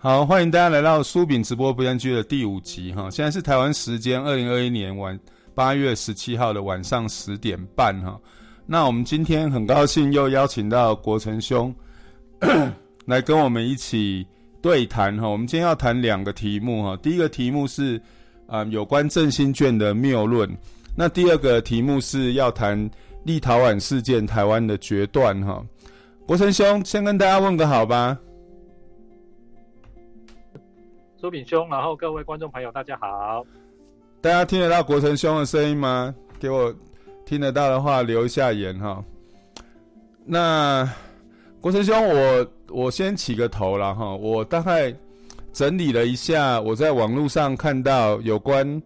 好，欢迎大家来到苏饼直播不间居的第五集哈。现在是台湾时间二零二一年晚八月十七号的晚上十点半哈。那我们今天很高兴又邀请到国成兄 来跟我们一起对谈哈。我们今天要谈两个题目哈。第一个题目是啊有关振兴券的谬论，那第二个题目是要谈立陶宛事件台湾的决断哈。国成兄先跟大家问个好吧。苏炳兄，然后各位观众朋友，大家好。大家听得到国成兄的声音吗？给我听得到的话留一下言哈。那国成兄，我我先起个头了哈。我大概整理了一下，我在网络上看到有关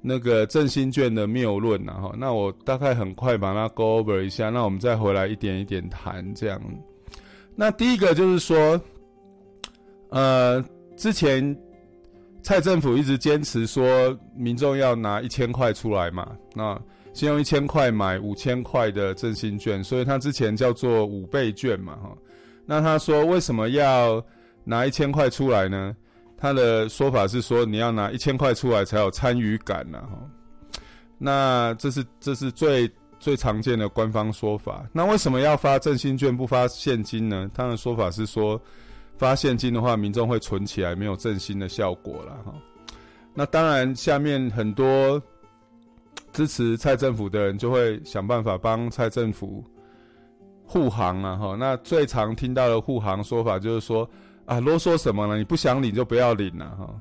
那个振兴券的谬论然后，那我大概很快把它 go over 一下，那我们再回来一点一点谈这样。那第一个就是说，呃。之前蔡政府一直坚持说，民众要拿一千块出来嘛，那先用一千块买五千块的振兴券，所以他之前叫做五倍券嘛，哈。那他说为什么要拿一千块出来呢？他的说法是说，你要拿一千块出来才有参与感呐，哈。那这是这是最最常见的官方说法。那为什么要发振兴券不发现金呢？他的说法是说。发现金的话，民众会存起来，没有振兴的效果了哈。那当然，下面很多支持蔡政府的人就会想办法帮蔡政府护航了哈。那最常听到的护航说法就是说啊，啰嗦什么呢？你不想领就不要领了哈。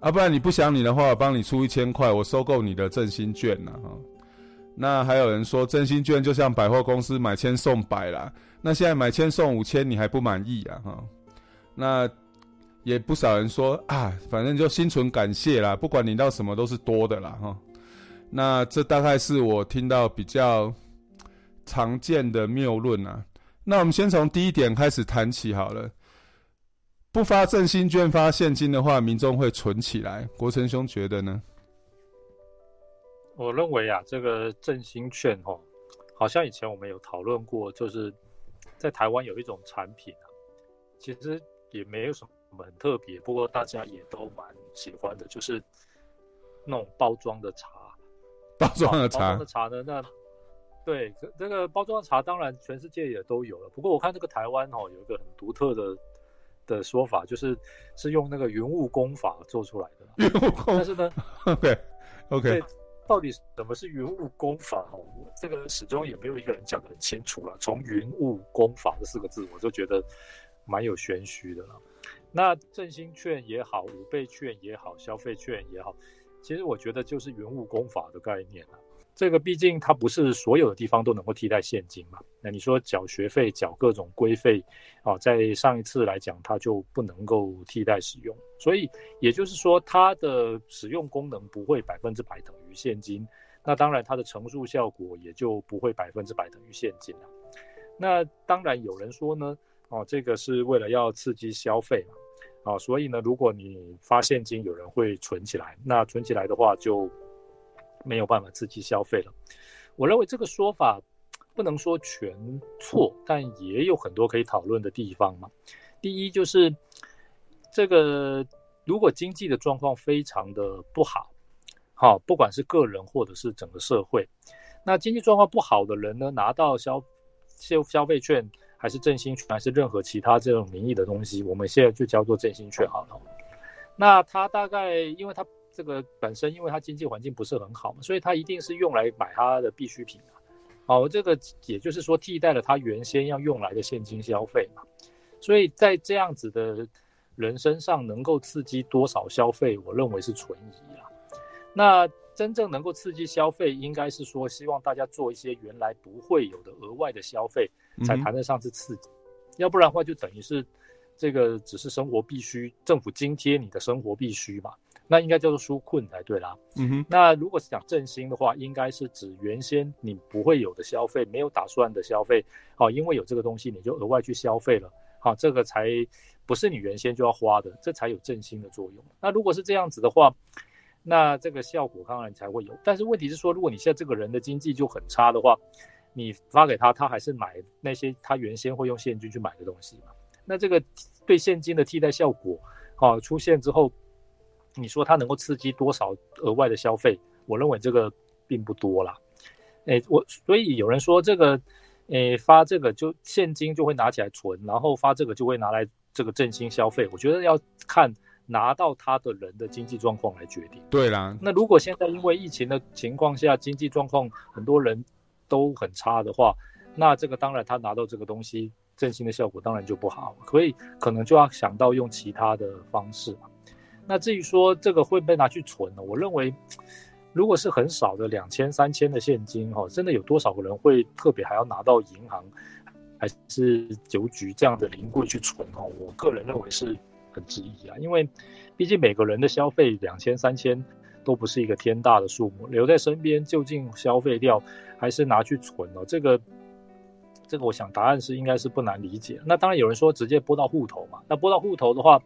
啊，不然你不想领的话，我帮你出一千块，我收购你的振兴券了哈。那还有人说，振兴券就像百货公司买千送百啦。那现在买千送五千，你还不满意啊哈？那也不少人说啊，反正就心存感谢啦，不管领到什么都是多的啦哈。那这大概是我听到比较常见的谬论啊。那我们先从第一点开始谈起好了。不发振兴券发现金的话，民众会存起来。国成兄觉得呢？我认为啊，这个振兴券哦，好像以前我们有讨论过，就是在台湾有一种产品啊，其实。也没有什么很特别，不过大家也都蛮喜欢的，就是那种包装的茶，包装的茶，包装的茶呢？那对这个包装的茶，当然全世界也都有了。不过我看这个台湾哦，有一个很独特的的说法，就是是用那个云雾功法做出来的。云雾功，但是呢，OK OK，到底什么是云雾功法哦？这个始终也没有一个人讲得很清楚了。从云雾功法这四个字，我就觉得。蛮有玄虚的了，那振兴券也好，五倍券也好，消费券也好，其实我觉得就是云雾功法的概念了。这个毕竟它不是所有的地方都能够替代现金嘛。那你说缴学费、缴各种规费啊，在上一次来讲，它就不能够替代使用。所以也就是说，它的使用功能不会百分之百等于现金。那当然，它的乘数效果也就不会百分之百等于现金了。那当然有人说呢。哦，这个是为了要刺激消费嘛，哦，所以呢，如果你发现金，有人会存起来，那存起来的话就没有办法刺激消费了。我认为这个说法不能说全错，但也有很多可以讨论的地方嘛。第一就是这个，如果经济的状况非常的不好，好，不管是个人或者是整个社会，那经济状况不好的人呢，拿到消消消费券。还是振兴券，还是任何其他这种名义的东西，我们现在就叫做振兴券好了。那它大概，因为它这个本身，因为它经济环境不是很好嘛，所以它一定是用来买它的必需品啊。好，这个也就是说替代了它原先要用来的现金消费嘛。所以在这样子的人身上能够刺激多少消费，我认为是存疑啊。那真正能够刺激消费，应该是说希望大家做一些原来不会有的额外的消费。才谈得上是刺激，嗯，要不然的话就等于是这个只是生活必须，政府津贴你的生活必须嘛，那应该叫做纾困才对啦。嗯哼，那如果是讲振兴的话，应该是指原先你不会有的消费，没有打算的消费，好，因为有这个东西你就额外去消费了，好，这个才不是你原先就要花的，这才有振兴的作用。那如果是这样子的话，那这个效果当然才会有。但是问题是说，如果你现在这个人的经济就很差的话，你发给他，他还是买那些他原先会用现金去买的东西嘛？那这个对现金的替代效果啊出现之后，你说它能够刺激多少额外的消费？我认为这个并不多啦。诶，我所以有人说这个，诶发这个就现金就会拿起来存，然后发这个就会拿来这个振兴消费。我觉得要看拿到它的人的经济状况来决定。对啦，那如果现在因为疫情的情况下，经济状况很多人都很差的话，那这个当然他拿到这个东西振兴的效果当然就不好，所以可能就要想到用其他的方式。那至于说这个会被拿去存呢？我认为。如果是很少的两千三千的现金哈，真的有多少个人会特别还要拿到银行还是邮局这样的临柜去存哈？我个人认为是很质疑啊，因为毕竟每个人的消费两千三千都不是一个天大的数目，留在身边究竟消费掉还是拿去存哦？这个这个我想答案是应该是不难理解。那当然有人说直接拨到户头嘛，那拨到户头的话。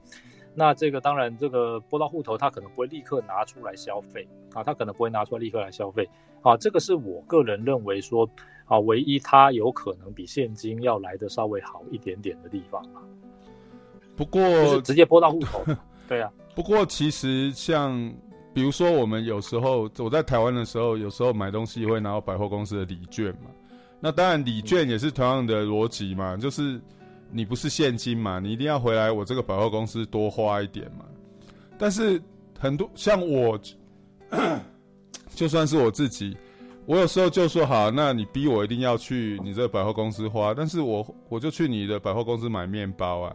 那这个当然，这个拨到户头，他可能不会立刻拿出来消费啊，他可能不会拿出来立刻来消费啊。这个是我个人认为说啊，唯一他有可能比现金要来的稍微好一点点的地方啊。不过，就是直接拨到户口，对啊。不过其实像比如说我们有时候我在台湾的时候，有时候买东西会拿到百货公司的礼券嘛。那当然礼券也是同样的逻辑嘛，就是。你不是现金嘛？你一定要回来我这个百货公司多花一点嘛。但是很多像我，就算是我自己，我有时候就说好，那你逼我一定要去你这个百货公司花，但是我我就去你的百货公司买面包啊。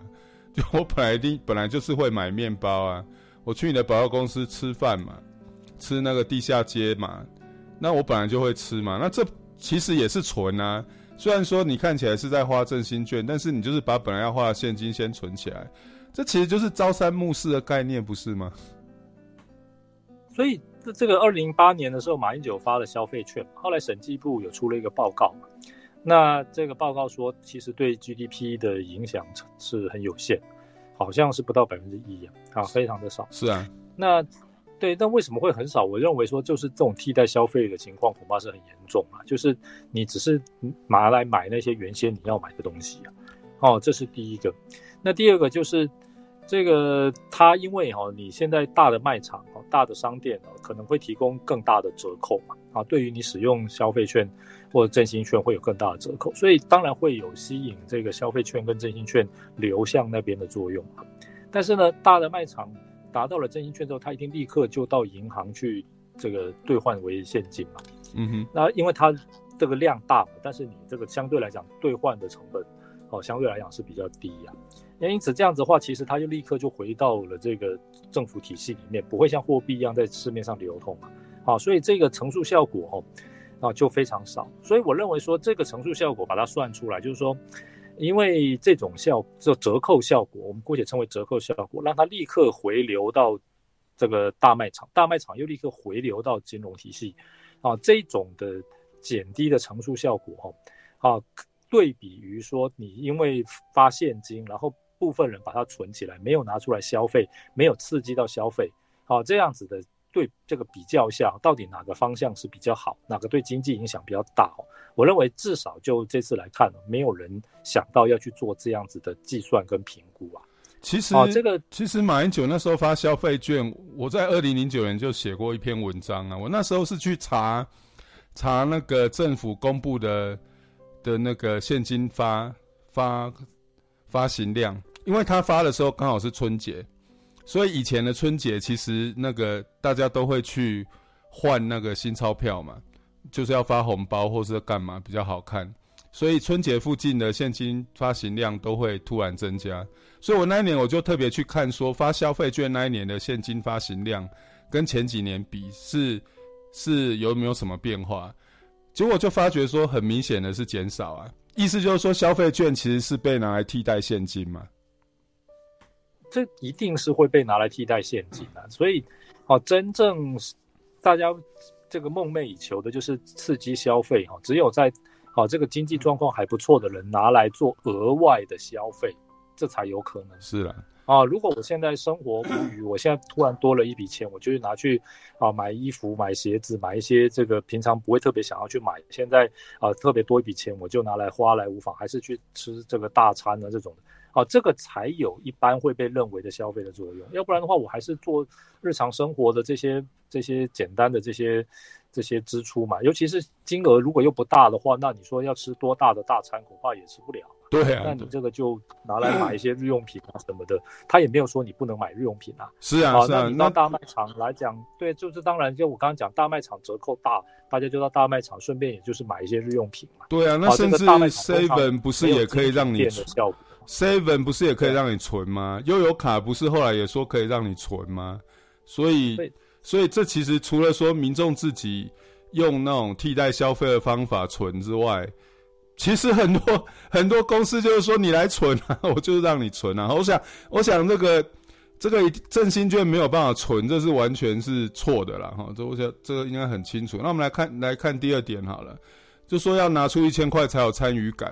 我本来一定本来就是会买面包啊。我去你的保货公司吃饭嘛，吃那个地下街嘛，那我本来就会吃嘛。那这其实也是存啊。虽然说你看起来是在花振兴券，但是你就是把本来要花的现金先存起来，这其实就是朝三暮四的概念，不是吗？所以这这个二零零八年的时候，马英九发了消费券，后来审计部有出了一个报告，那这个报告说，其实对 GDP 的影响是很有限，好像是不到百分之一啊，啊，非常的少。是啊，那。对，但为什么会很少？我认为说，就是这种替代消费的情况恐怕是很严重啊。就是你只是拿来买那些原先你要买的东西啊。哦，这是第一个。那第二个就是这个，它因为哈，你现在大的卖场、大的商店可能会提供更大的折扣嘛。啊，对于你使用消费券或者振兴券会有更大的折扣，所以当然会有吸引这个消费券跟振兴券流向那边的作用。但是呢，大的卖场。达到了振兴券之后，他一定立刻就到银行去这个兑换为现金嘛。嗯哼，那因为它这个量大嘛，但是你这个相对来讲兑换的成本哦，相对来讲是比较低呀。那因此这样子的话，其实它就立刻就回到了这个政府体系里面，不会像货币一样在市面上流通嘛。好，所以这个乘数效果哦，啊就非常少。所以我认为说这个乘数效果把它算出来，就是说。因为这种效这折扣效果，我们姑且称为折扣效果，让它立刻回流到这个大卖场，大卖场又立刻回流到金融体系，啊，这种的减低的乘数效果，哈，啊，对比于说你因为发现金，然后部分人把它存起来，没有拿出来消费，没有刺激到消费，啊，这样子的。对这个比较下，到底哪个方向是比较好，哪个对经济影响比较大？我认为至少就这次来看，没有人想到要去做这样子的计算跟评估啊。其实，啊、这个其实马英九那时候发消费券，我在二零零九年就写过一篇文章啊。我那时候是去查查那个政府公布的的那个现金发发发行量，因为他发的时候刚好是春节。所以以前的春节，其实那个大家都会去换那个新钞票嘛，就是要发红包或是干嘛比较好看。所以春节附近的现金发行量都会突然增加。所以我那一年我就特别去看说，发消费券那一年的现金发行量跟前几年比是是有没有什么变化？结果就发觉说，很明显的是减少啊。意思就是说，消费券其实是被拿来替代现金嘛。这一定是会被拿来替代现金的，所以，哦，真正大家这个梦寐以求的就是刺激消费哈，只有在哦这个经济状况还不错的人拿来做额外的消费，这才有可能。是的，啊，如果我现在生活无余，我现在突然多了一笔钱，我就拿去啊买衣服、买鞋子、买一些这个平常不会特别想要去买，现在啊特别多一笔钱，我就拿来花来无妨，还是去吃这个大餐的这种。啊，这个才有一般会被认为的消费的作用。要不然的话，我还是做日常生活的这些这些简单的这些这些支出嘛。尤其是金额如果又不大的话，那你说要吃多大的大餐，恐怕也吃不了。对啊，那你这个就拿来买一些日用品啊什么的，他也没有说你不能买日用品啊。是啊，是啊。那大卖场来讲，对，就是当然，就我刚刚讲，大卖场折扣大，大家就到大卖场，顺便也就是买一些日用品嘛。对啊，那甚至 Seven 不是也可以让你存？Seven 不是也可以让你存吗？悠游卡不是后来也说可以让你存吗？所以，所以这其实除了说民众自己用那种替代消费的方法存之外。其实很多 很多公司就是说，你来存啊，我就是让你存啊。我想，我想这个这个振兴券没有办法存，这是完全是错的啦。哈。这我想这个应该很清楚。那我们来看来看第二点好了，就说要拿出一千块才有参与感。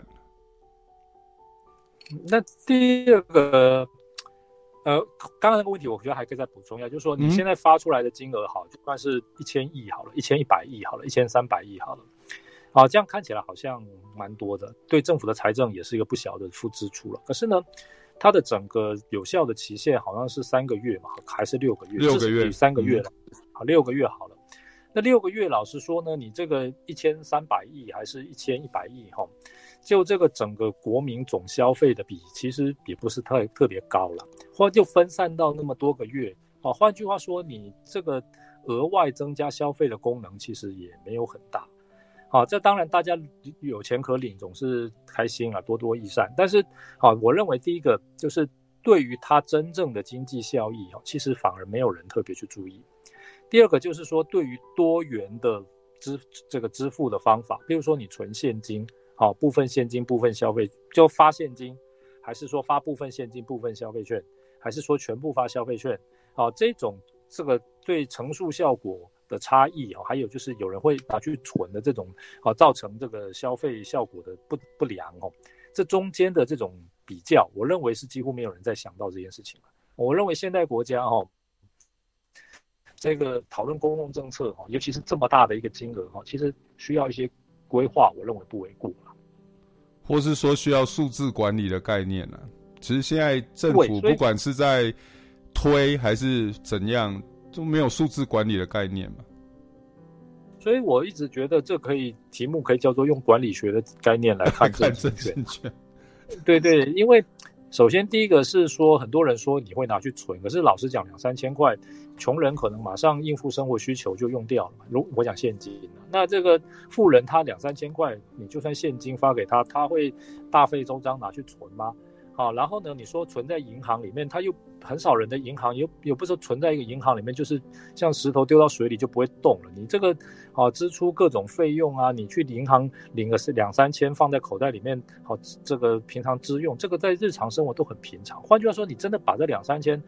那第二个，呃，刚刚那个问题，我觉得还可以再补充一下，就是说你现在发出来的金额好，就算是一千亿好了，一千一百亿好了，一千三百亿好了。啊，这样看起来好像蛮多的，对政府的财政也是一个不小的负支出了。可是呢，它的整个有效的期限好像是三个月嘛，还是六个月？六个月，三个月了。好，六个月好了。那六个月，老实说呢，你这个一千三百亿还是一千一百亿哈，就这个整个国民总消费的比，其实也不是特特别高了。或就分散到那么多个月，啊，换句话说，你这个额外增加消费的功能其实也没有很大。啊，这当然大家有钱可领，总是开心啊，多多益善。但是，啊，我认为第一个就是对于它真正的经济效益，啊，其实反而没有人特别去注意。第二个就是说，对于多元的支这个支付的方法，比如说你存现金，啊，部分现金部分消费，就发现金，还是说发部分现金部分消费券，还是说全部发消费券，啊，这种这个对乘数效果。的差异啊，还有就是有人会拿去存的这种啊，造成这个消费效果的不不良哦。这中间的这种比较，我认为是几乎没有人在想到这件事情了。我认为现代国家哈，这个讨论公共政策哈，尤其是这么大的一个金额哈，其实需要一些规划，我认为不为过。或是说需要数字管理的概念呢？其实现在政府不管是在推还是怎样。都没有数字管理的概念嘛？所以我一直觉得这可以题目可以叫做用管理学的概念来看振兴券。对对，因为首先第一个是说，很多人说你会拿去存，可是老实讲，两三千块，穷人可能马上应付生活需求就用掉了。如我讲现金，那这个富人他两三千块，你就算现金发给他，他会大费周章拿去存吗？好，然后呢，你说存在银行里面，它又。很少人的银行又又不是存在一个银行里面，就是像石头丢到水里就不会动了。你这个啊支出各种费用啊，你去银行领个是两三千放在口袋里面，好，这个平常支用，这个在日常生活都很平常。换句话说，你真的把这两三千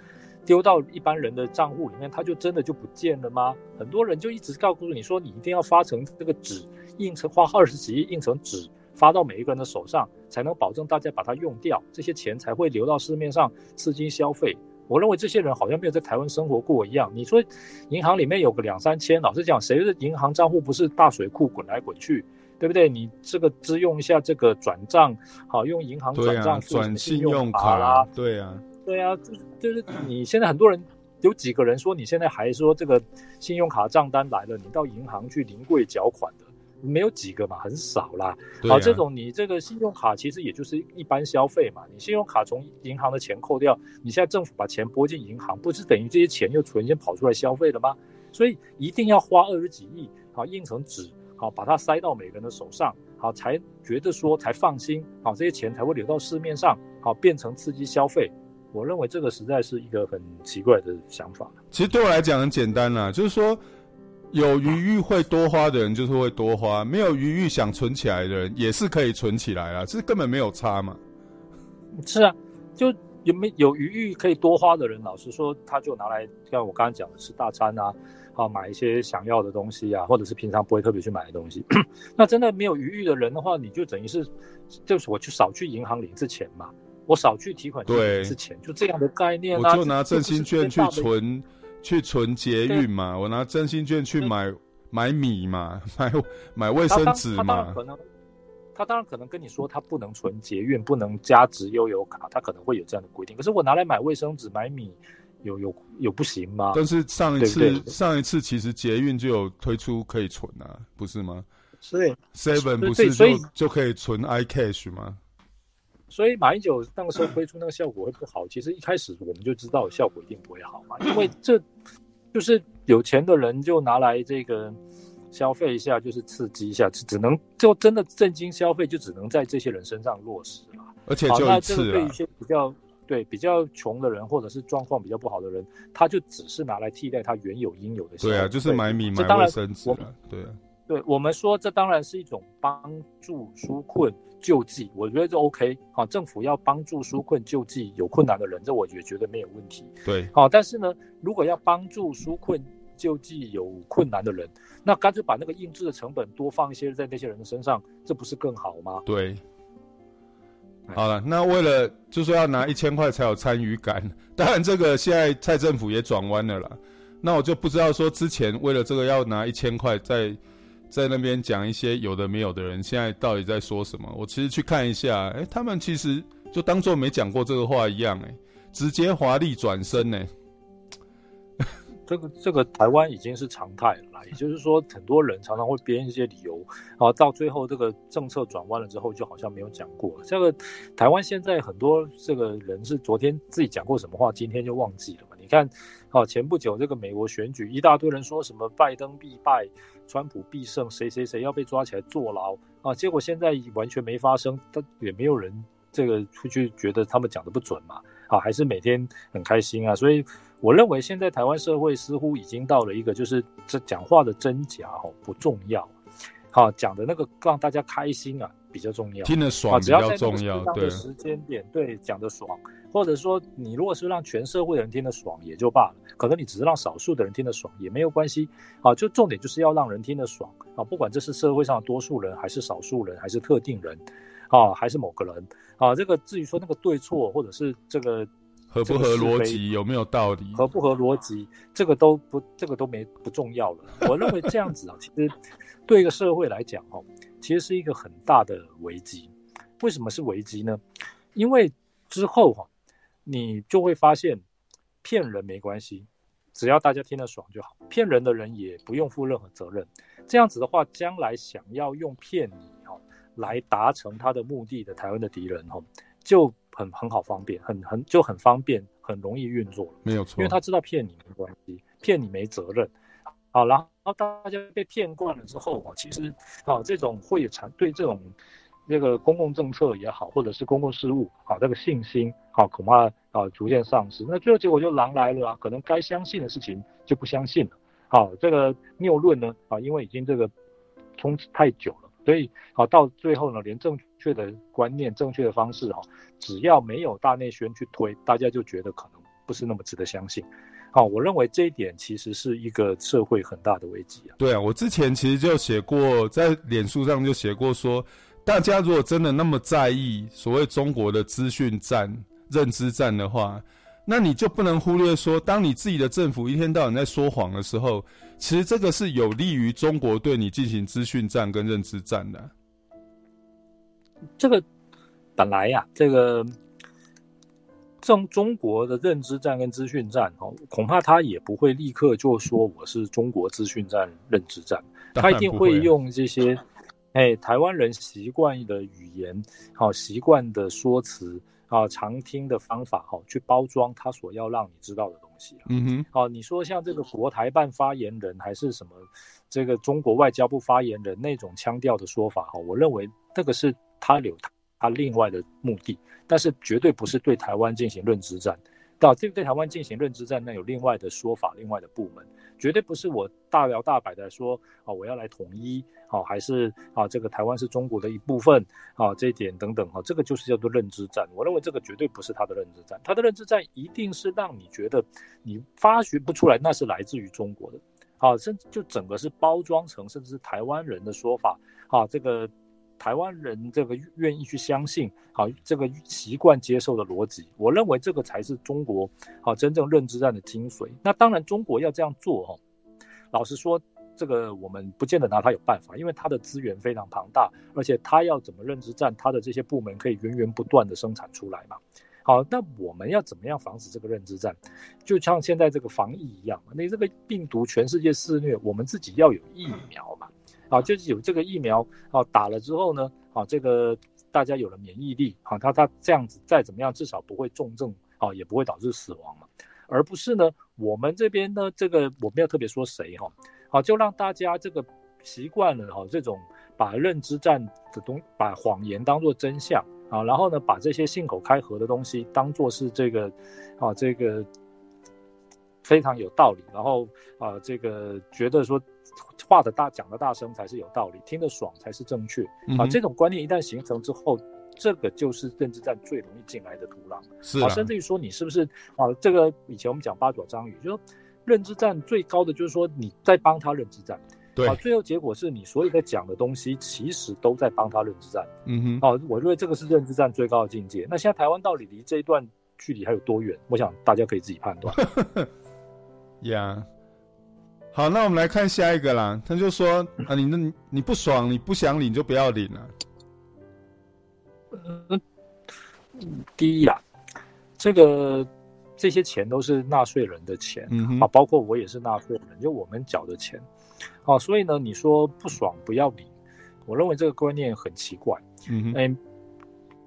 丢到一般人的账户里面，它就真的就不见了吗？很多人就一直告诉你说，你一定要发成这个纸，印成花二十几亿印成纸。发到每一个人的手上，才能保证大家把它用掉，这些钱才会流到市面上刺激消费。我认为这些人好像没有在台湾生活过一样。你说银行里面有个两三千，老实讲，谁的银行账户不是大水库滚来滚去，对不对？你这个支用一下这个转账，好用银行转账、转信用卡啦，对啊，对啊，就是就是你现在很多人有几个人说你现在还说这个信用卡账单来了，你到银行去临柜缴款的。没有几个嘛，很少啦。好、啊，这种你这个信用卡其实也就是一般消费嘛。你信用卡从银行的钱扣掉，你现在政府把钱拨进银行，不是等于这些钱又存先跑出来消费了吗？所以一定要花二十几亿，好印成纸，好把它塞到每个人的手上，好才觉得说才放心，好这些钱才会流到市面上，好变成刺激消费。我认为这个实在是一个很奇怪的想法。其实对我来讲很简单啦，就是说。有余裕会多花的人就是会多花，没有余裕想存起来的人也是可以存起来啦，这根本没有差嘛。是啊，就有没有余裕可以多花的人，老实说，他就拿来像我刚刚讲的吃大餐啊，啊买一些想要的东西啊，或者是平常不会特别去买的东西。那真的没有余裕的人的话，你就等于是，就是我去少去银行领一次钱嘛，我少去提款机领一次钱，就这样的概念啊。我就拿振兴券去存。去存捷运嘛，我拿真心券去买买米嘛，买买卫生纸嘛。可能他当然可能跟你说他不能存捷运，不能加值悠游卡，他可能会有这样的规定。可是我拿来买卫生纸、买米，有有有不行吗？但是上一次对对上一次其实捷运就有推出可以存啊，不是吗？所以 Seven 不是就就可以存 iCash 吗？所以马英九那个时候推出那个效果会不好，其实一开始我们就知道效果一定不会好嘛，因为这就是有钱的人就拿来这个消费一下，就是刺激一下，只能就真的震惊消费，就只能在这些人身上落实了。而且就一次啊。那这对一些比较对比较穷的人或者是状况比较不好的人，他就只是拿来替代他原有应有的消费。对啊，就是买米买卫生纸啊，对啊。对我们说，这当然是一种帮助纾困救济，我觉得这 OK 好，政府要帮助纾困救济有困难的人，这我也觉得没有问题。对，好，但是呢，如果要帮助纾困救济有困难的人，那干脆把那个印制的成本多放一些在那些人的身上，这不是更好吗？对。好了，那为了就说要拿一千块才有参与感，当然这个现在蔡政府也转弯了啦。那我就不知道说之前为了这个要拿一千块在。在那边讲一些有的没有的人，现在到底在说什么？我其实去看一下，哎、他们其实就当做没讲过这个话一样、欸，哎，直接华丽转身、欸，呢。这个这个台湾已经是常态了啦，也就是说，很多人常常会编一些理由，啊，到最后这个政策转弯了之后，就好像没有讲过。这个台湾现在很多这个人是昨天自己讲过什么话，今天就忘记了嘛？你看，啊，前不久这个美国选举，一大堆人说什么拜登必败，川普必胜，谁谁谁要被抓起来坐牢啊，结果现在完全没发生，但也没有人这个出去觉得他们讲的不准嘛？啊，还是每天很开心啊，所以。我认为现在台湾社会似乎已经到了一个，就是这讲话的真假哦不重要，好讲的那个让大家开心啊比较重要，听得爽比较重要，对。时间点对讲得爽，或者说你如果是让全社会的人听得爽也就罢了，可能你只是让少数的人听得爽也没有关系，啊，就重点就是要让人听得爽啊，不管这是社会上的多数人还是少数人还是特定人，啊，还是某个人啊，这个至于说那个对错或者是这个。合不合逻辑，有没有道理？合不合逻辑，这个都不，这个都没不重要了。我认为这样子啊，其实对一个社会来讲，哈，其实是一个很大的危机。为什么是危机呢？因为之后哈，你就会发现骗人没关系，只要大家听得爽就好。骗人的人也不用负任何责任。这样子的话，将来想要用骗你哈来达成他的目的的台湾的敌人哈，就。很很好方便，很很就很方便，很容易运作。没有错，因为他知道骗你没关系，骗你没责任。好，然后大家被骗惯了之后啊，其实啊，这种会产对这种那个公共政策也好，或者是公共事务啊，这个信心啊，恐怕啊逐渐丧失。那最后结果就狼来了啊，可能该相信的事情就不相信了。好，这个谬论呢啊，因为已经这个冲太久了。所以，好，到最后呢，连正确的观念、正确的方式，哈，只要没有大内宣去推，大家就觉得可能不是那么值得相信。好，我认为这一点其实是一个社会很大的危机啊。对啊，我之前其实就写过，在脸书上就写过说，大家如果真的那么在意所谓中国的资讯战、认知战的话，那你就不能忽略说，当你自己的政府一天到晚在说谎的时候。其实这个是有利于中国对你进行资讯战跟认知战的。这个本来呀、啊，这个中中国的认知战跟资讯战哦，恐怕他也不会立刻就说我是中国资讯战、认知战，他一定会用这些哎台湾人习惯的语言、好习惯的说辞啊、常听的方法好去包装他所要让你知道的东西。嗯哼，好，你说像这个国台办发言人还是什么，这个中国外交部发言人那种腔调的说法，哈，我认为这个是他有他另外的目的，但是绝对不是对台湾进行认知战。到这个对台湾进行认知战，那有另外的说法，另外的部门，绝对不是我大摇大摆的说啊，我要来统一，啊，还是啊，这个台湾是中国的一部分，啊，这一点等等，哈，这个就是叫做认知战。我认为这个绝对不是他的认知战，他的认知战一定是让你觉得你发掘不出来那是来自于中国的，啊，甚至就整个是包装成甚至是台湾人的说法，啊，这个。台湾人这个愿意去相信，好，这个习惯接受的逻辑，我认为这个才是中国好真正认知战的精髓。那当然，中国要这样做哈，老实说，这个我们不见得拿他有办法，因为他的资源非常庞大，而且他要怎么认知战，他的这些部门可以源源不断的生产出来嘛。好，那我们要怎么样防止这个认知战？就像现在这个防疫一样，那这个病毒全世界肆虐，我们自己要有疫苗嘛。啊，就是有这个疫苗啊，打了之后呢，啊，这个大家有了免疫力，啊，他他这样子再怎么样，至少不会重症啊，也不会导致死亡嘛。而不是呢，我们这边呢，这个我没有特别说谁哈，好，就让大家这个习惯了哈，这种把认知战的东，把谎言当作真相啊，然后呢，把这些信口开河的东西当作是这个啊，这个非常有道理，然后啊，这个觉得说话的大讲的大声才是有道理，听得爽才是正确啊，这种观念一旦形成之后。这个就是认知战最容易进来的土壤，是啊，甚至于说你是不是啊？这个以前我们讲八爪章鱼，就说认知战最高的就是说你在帮他认知战，对，啊，最后结果是你所有在讲的东西其实都在帮他认知战，嗯哼，啊，我认为这个是认知战最高的境界。那现在台湾到底离这一段距离还有多远？我想大家可以自己判断。呀，yeah. 好，那我们来看下一个啦。他就说 啊，你那你不爽，你不想领就不要领了。嗯，第一呀、啊，这个这些钱都是纳税人的钱，嗯，啊，包括我也是纳税人，就我们缴的钱，啊，所以呢，你说不爽不要领，我认为这个观念很奇怪，嗯哼，嗯，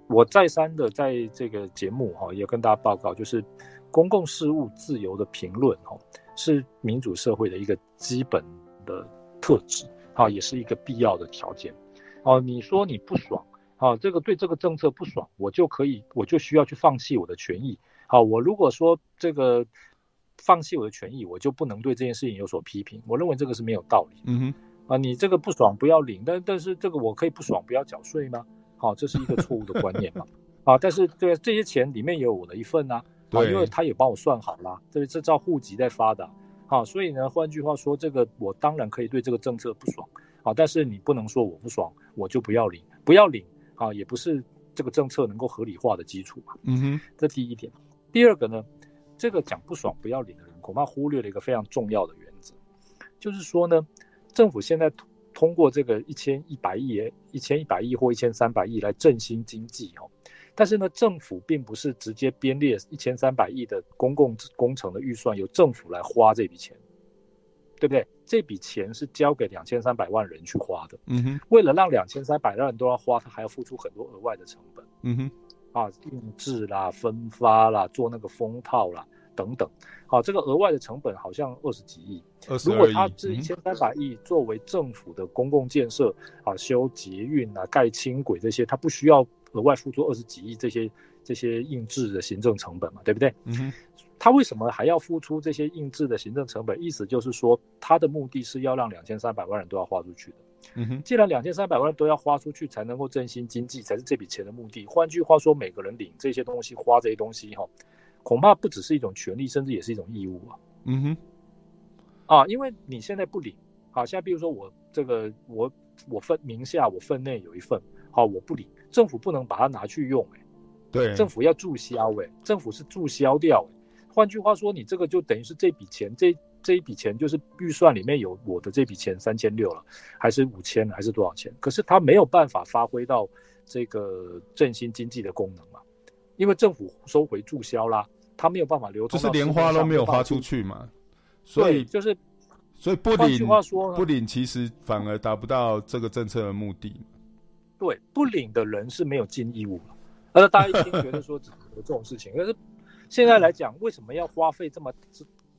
我再三的在这个节目哈、啊，也跟大家报告，就是公共事务自由的评论哈、啊，是民主社会的一个基本的特质，啊，也是一个必要的条件，哦、啊，你说你不爽。啊，这个对这个政策不爽，我就可以，我就需要去放弃我的权益。好，我如果说这个放弃我的权益，我就不能对这件事情有所批评。我认为这个是没有道理。嗯哼，啊，你这个不爽不要领，但但是这个我可以不爽不要缴税吗？好，这是一个错误的观念嘛。啊，但是对这些钱里面也有我的一份啊。对，因为他也帮我算好了，这这照户籍在发的。啊，所以呢，换句话说，这个我当然可以对这个政策不爽。啊，但是你不能说我不爽，我就不要领，不要领。啊，也不是这个政策能够合理化的基础嘛。嗯哼，这第一点。第二个呢，这个讲不爽不要领的人，恐怕忽略了一个非常重要的原则，就是说呢，政府现在通过这个一千一百亿、一千一百亿或一千三百亿来振兴经济哦，但是呢，政府并不是直接编列一千三百亿的公共工程的预算由政府来花这笔钱。对不对？这笔钱是交给两千三百万人去花的。嗯哼。为了让两千三百万人都要花，他还要付出很多额外的成本。嗯哼。啊，印制啦、分发啦、做那个封套啦等等。好、啊，这个额外的成本好像二十几亿。亿。如果他这一千三百亿作为政府的公共建设、嗯、啊，修捷运啊、盖轻轨这些，他不需要额外付出二十几亿这些这些印制的行政成本嘛？对不对？嗯哼。他为什么还要付出这些印制的行政成本？意思就是说，他的目的是要让两千三百万人都要花出去的。嗯哼，既然两千三百万人都要花出去，才能够振兴经济，才是这笔钱的目的。换句话说，每个人领这些东西、花这些东西，哈，恐怕不只是一种权利，甚至也是一种义务啊。嗯哼，啊，因为你现在不领，好，现在比如说我这个我我份名下我份内有一份，好，我不领，政府不能把它拿去用，欸，对，政府要注销，哎，政府是注销掉，欸。换句话说，你这个就等于是这笔钱，这这一笔钱就是预算里面有我的这笔钱三千六了，还是五千，还是多少钱？可是它没有办法发挥到这个振兴经济的功能嘛，因为政府收回注销啦，它没有办法流通，就是连花都没有花出去嘛。所以就是，所以不领，不领其实反而达不到这个政策的目的。对，不领的人是没有尽义务了。而大家一听觉得说有这种事情，但是。现在来讲，为什么要花费这么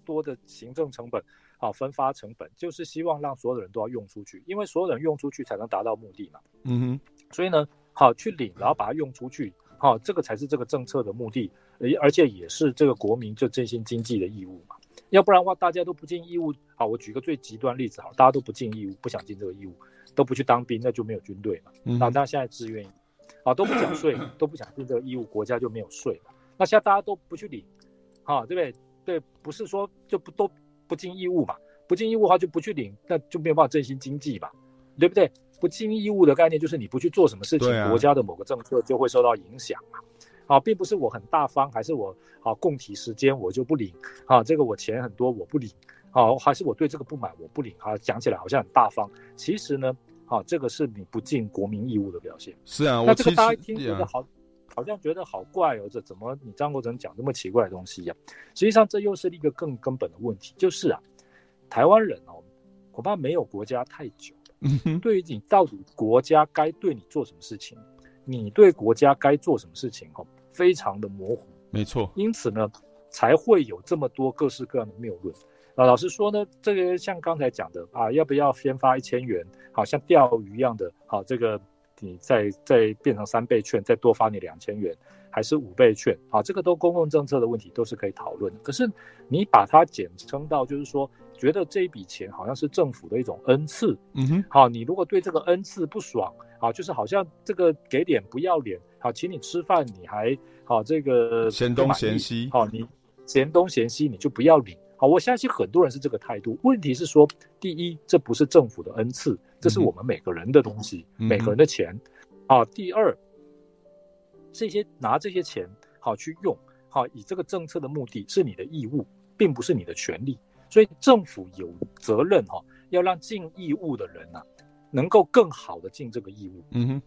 多的行政成本？啊，分发成本，就是希望让所有的人都要用出去，因为所有人用出去才能达到目的嘛。嗯哼。所以呢，好去领，然后把它用出去，好，这个才是这个政策的目的，而而且也是这个国民就振兴经济的义务嘛。要不然的话，大家都不尽义务。好，我举个最极端例子，好，大家都不尽义务，不想尽这个义务，都不去当兵，那就没有军队嘛。那大家现在自愿，啊，都不缴税，都不想尽这个义务，国家就没有税。那现在大家都不去领，啊，对不对？对，不是说就不都不尽义务嘛？不尽义务的话就不去领，那就没有办法振兴经济吧？对不对？不尽义务的概念就是你不去做什么事情，啊、国家的某个政策就会受到影响嘛。啊，并不是我很大方，还是我啊供体时间我就不领啊，这个我钱很多我不领啊，还是我对这个不满，我不领。啊，讲起来好像很大方，其实呢，啊，这个是你不尽国民义务的表现。是啊，那这个大家一听觉得好，好像觉得好怪哦，这怎么你张国成讲这么奇怪的东西呀？实际上这又是一个更根本的问题，就是啊，台湾人哦，恐怕没有国家太久，对于你到底国家该对你做什么事情，你对国家该做什么事情哦，非常的模糊。没错，因此呢，才会有这么多各式各样的谬论。啊，老实说呢，这个像刚才讲的啊，要不要先发一千元，好像钓鱼一样的，好，这个你再再变成三倍券，再多发你两千元，还是五倍券，啊，这个都公共政策的问题，都是可以讨论的。可是你把它简称到，就是说，觉得这一笔钱好像是政府的一种恩赐，嗯哼，好，你如果对这个恩赐不爽，啊，就是好像这个给脸不要脸，好，请你吃饭你还好这个嫌东嫌西，好，你嫌东嫌西，你就不要领。好，我相信很多人是这个态度。问题是说，第一，这不是政府的恩赐，这是我们每个人的东西，嗯、每个人的钱。啊，第二，这些拿这些钱好去用，好以这个政策的目的是你的义务，并不是你的权利。所以政府有责任哈，要让尽义务的人呐、啊，能够更好的尽这个义务。嗯哼。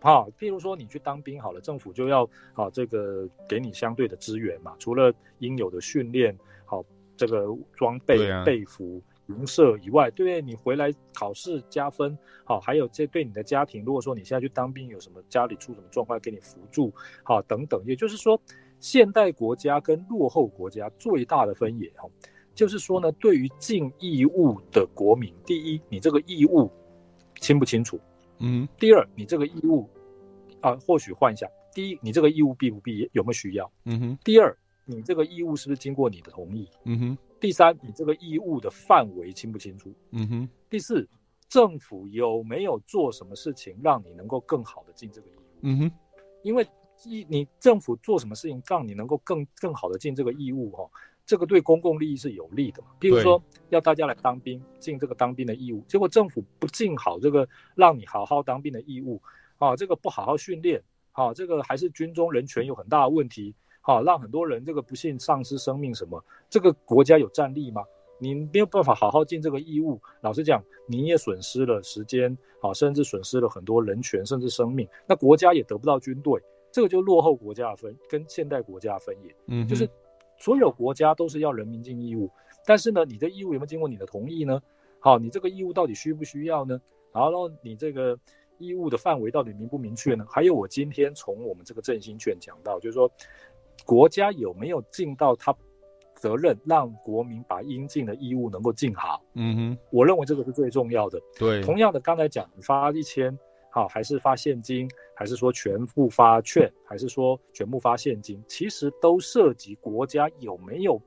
好，譬如说你去当兵好了，政府就要啊这个给你相对的资源嘛，除了应有的训练。好，这个装备、被服、营舍以外，对你回来考试加分。好，还有这对你的家庭，如果说你现在去当兵，有什么家里出什么状况，给你扶助，好等等。也就是说，现代国家跟落后国家最大的分野，哈，就是说呢，对于尽义务的国民，第一，你这个义务清不清楚？嗯。第二，你这个义务啊，或许换一下，第一，你这个义务必不必有没有需要？嗯哼。第二。你这个义务是不是经过你的同意？嗯哼。第三，你这个义务的范围清不清楚？嗯哼。第四，政府有没有做什么事情让你能够更好的尽这个义务？嗯哼。因为义，你政府做什么事情让你能够更更好的尽这个义务？哈，这个对公共利益是有利的嘛。比如说，要大家来当兵，尽这个当兵的义务，结果政府不尽好这个让你好好当兵的义务，啊，这个不好好训练，啊，这个还是军中人权有很大的问题。啊，让很多人这个不幸丧失生命，什么？这个国家有战力吗？你没有办法好好尽这个义务。老实讲，你也损失了时间，啊，甚至损失了很多人权，甚至生命。那国家也得不到军队，这个就落后国家的分，跟现代国家的分野。嗯，就是所有国家都是要人民尽义务，但是呢，你的义务有没有经过你的同意呢？好，你这个义务到底需不需要呢？然后你这个义务的范围到底明不明确呢？还有，我今天从我们这个振兴券讲到，就是说。国家有没有尽到他责任，让国民把应尽的义务能够尽好？嗯哼，我认为这个是最重要的。对，同样的，刚才讲发一千，好，还是发现金，还是说全部发券，还是说全部发现金，其实都涉及国家有没有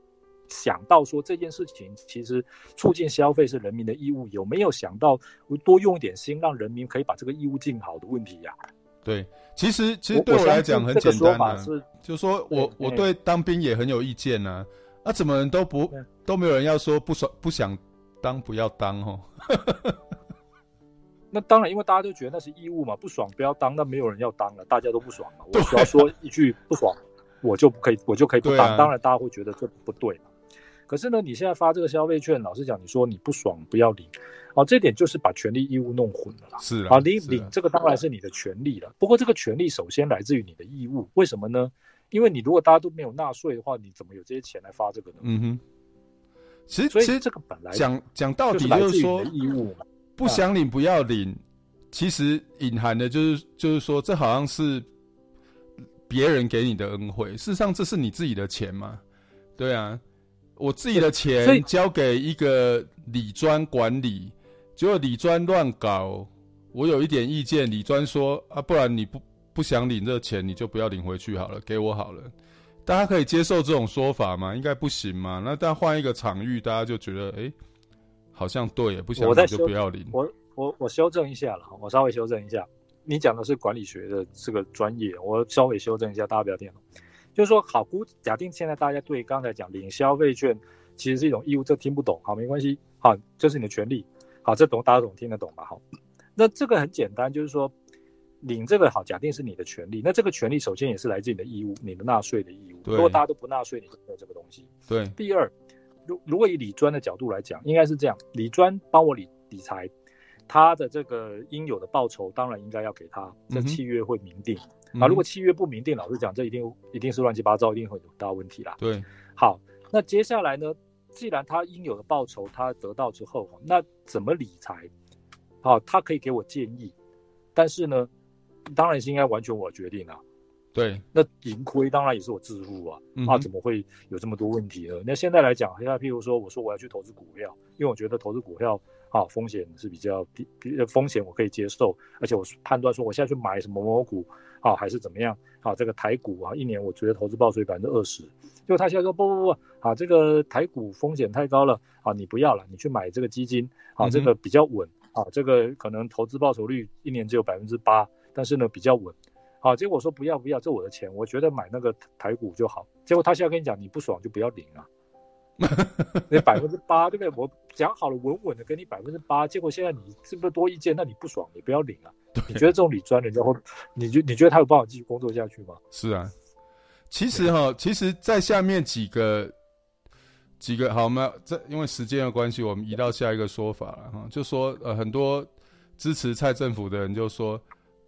想到说这件事情，其实促进消费是人民的义务，有没有想到多用一点心，让人民可以把这个义务尽好的问题呀、啊？对，其实其实对我来讲很简单啊，是就是说我我对当兵也很有意见呐，啊，怎么人都不都没有人要说不爽不想当不要当哦，那当然，因为大家都觉得那是义务嘛，不爽不要当，那没有人要当了，大家都不爽了，我只要说一句不爽，我就不可以，我就可以不当，当然大家会觉得这不对嘛。可是呢，你现在发这个消费券，老实讲，你说你不爽不要领，哦，这点就是把权利义务弄混了啦。是啊，你领这个当然是你的权利了。不过这个权利首先来自于你的义务，为什么呢？因为你如果大家都没有纳税的话，你怎么有这些钱来发这个呢？嗯哼。其实，其实这个本来讲讲到底就是说义务嘛，不想领不要领，其实隐含的就是就是说，这好像是别人给你的恩惠，事实上这是你自己的钱嘛，对啊。我自己的钱交给一个李专管理，结果李专乱搞，我有一点意见，李专说啊，不然你不不想领这个钱，你就不要领回去好了，给我好了。大家可以接受这种说法吗？应该不行嘛。那但换一个场域，大家就觉得哎、欸，好像对，不想我就不要领。我我我修正一下了，我稍微修正一下，你讲的是管理学的这个专业，我稍微修正一下，大家不要听。就是说，好，估假定现在大家对刚才讲领消费券其实是一种义务，这听不懂，好，没关系，好，这是你的权利，好，这懂大家懂听得懂吧？好，那这个很简单，就是说领这个好，假定是你的权利，那这个权利首先也是来自你的义务，你的纳税的义务。如果大家都不纳税，你就没有这个东西。对。第二，如如果以理专的角度来讲，应该是这样，理专帮我理理财，他的这个应有的报酬当然应该要给他，这契约会明定、嗯、啊。如果契约不明定，老实讲，这一定一定是乱七八糟，一定会有大问题啦。对，好，那接下来呢？既然他应有的报酬他得到之后，那怎么理财？好，他可以给我建议，但是呢，当然是应该完全我决定啊。对，那盈亏当然也是我自负啊，那、嗯啊、怎么会有这么多问题呢？那现在来讲，现在譬如说，我说我要去投资股票，因为我觉得投资股票啊风险是比较低，风险我可以接受，而且我判断说我现在去买什么某某股啊，还是怎么样啊？这个台股啊，一年我觉得投资报酬百分之二十，结果他现在说不不不啊，这个台股风险太高了啊，你不要了，你去买这个基金啊，这个比较稳啊，这个可能投资报酬率一年只有百分之八，但是呢比较稳。好，结果我说不要不要，这我的钱，我觉得买那个台股就好。结果他现在跟你讲，你不爽就不要领啊，那百分之八对不对？我讲好了稳稳的给你百分之八，结果现在你是不是多意见？那你不爽你不要领啊。你觉得这种理专人家会，你觉你觉得他有办法继续工作下去吗？是啊，其实哈，其实，在下面几个几个好，我们这因为时间的关系，我们移到下一个说法了哈，就说呃很多支持蔡政府的人就说。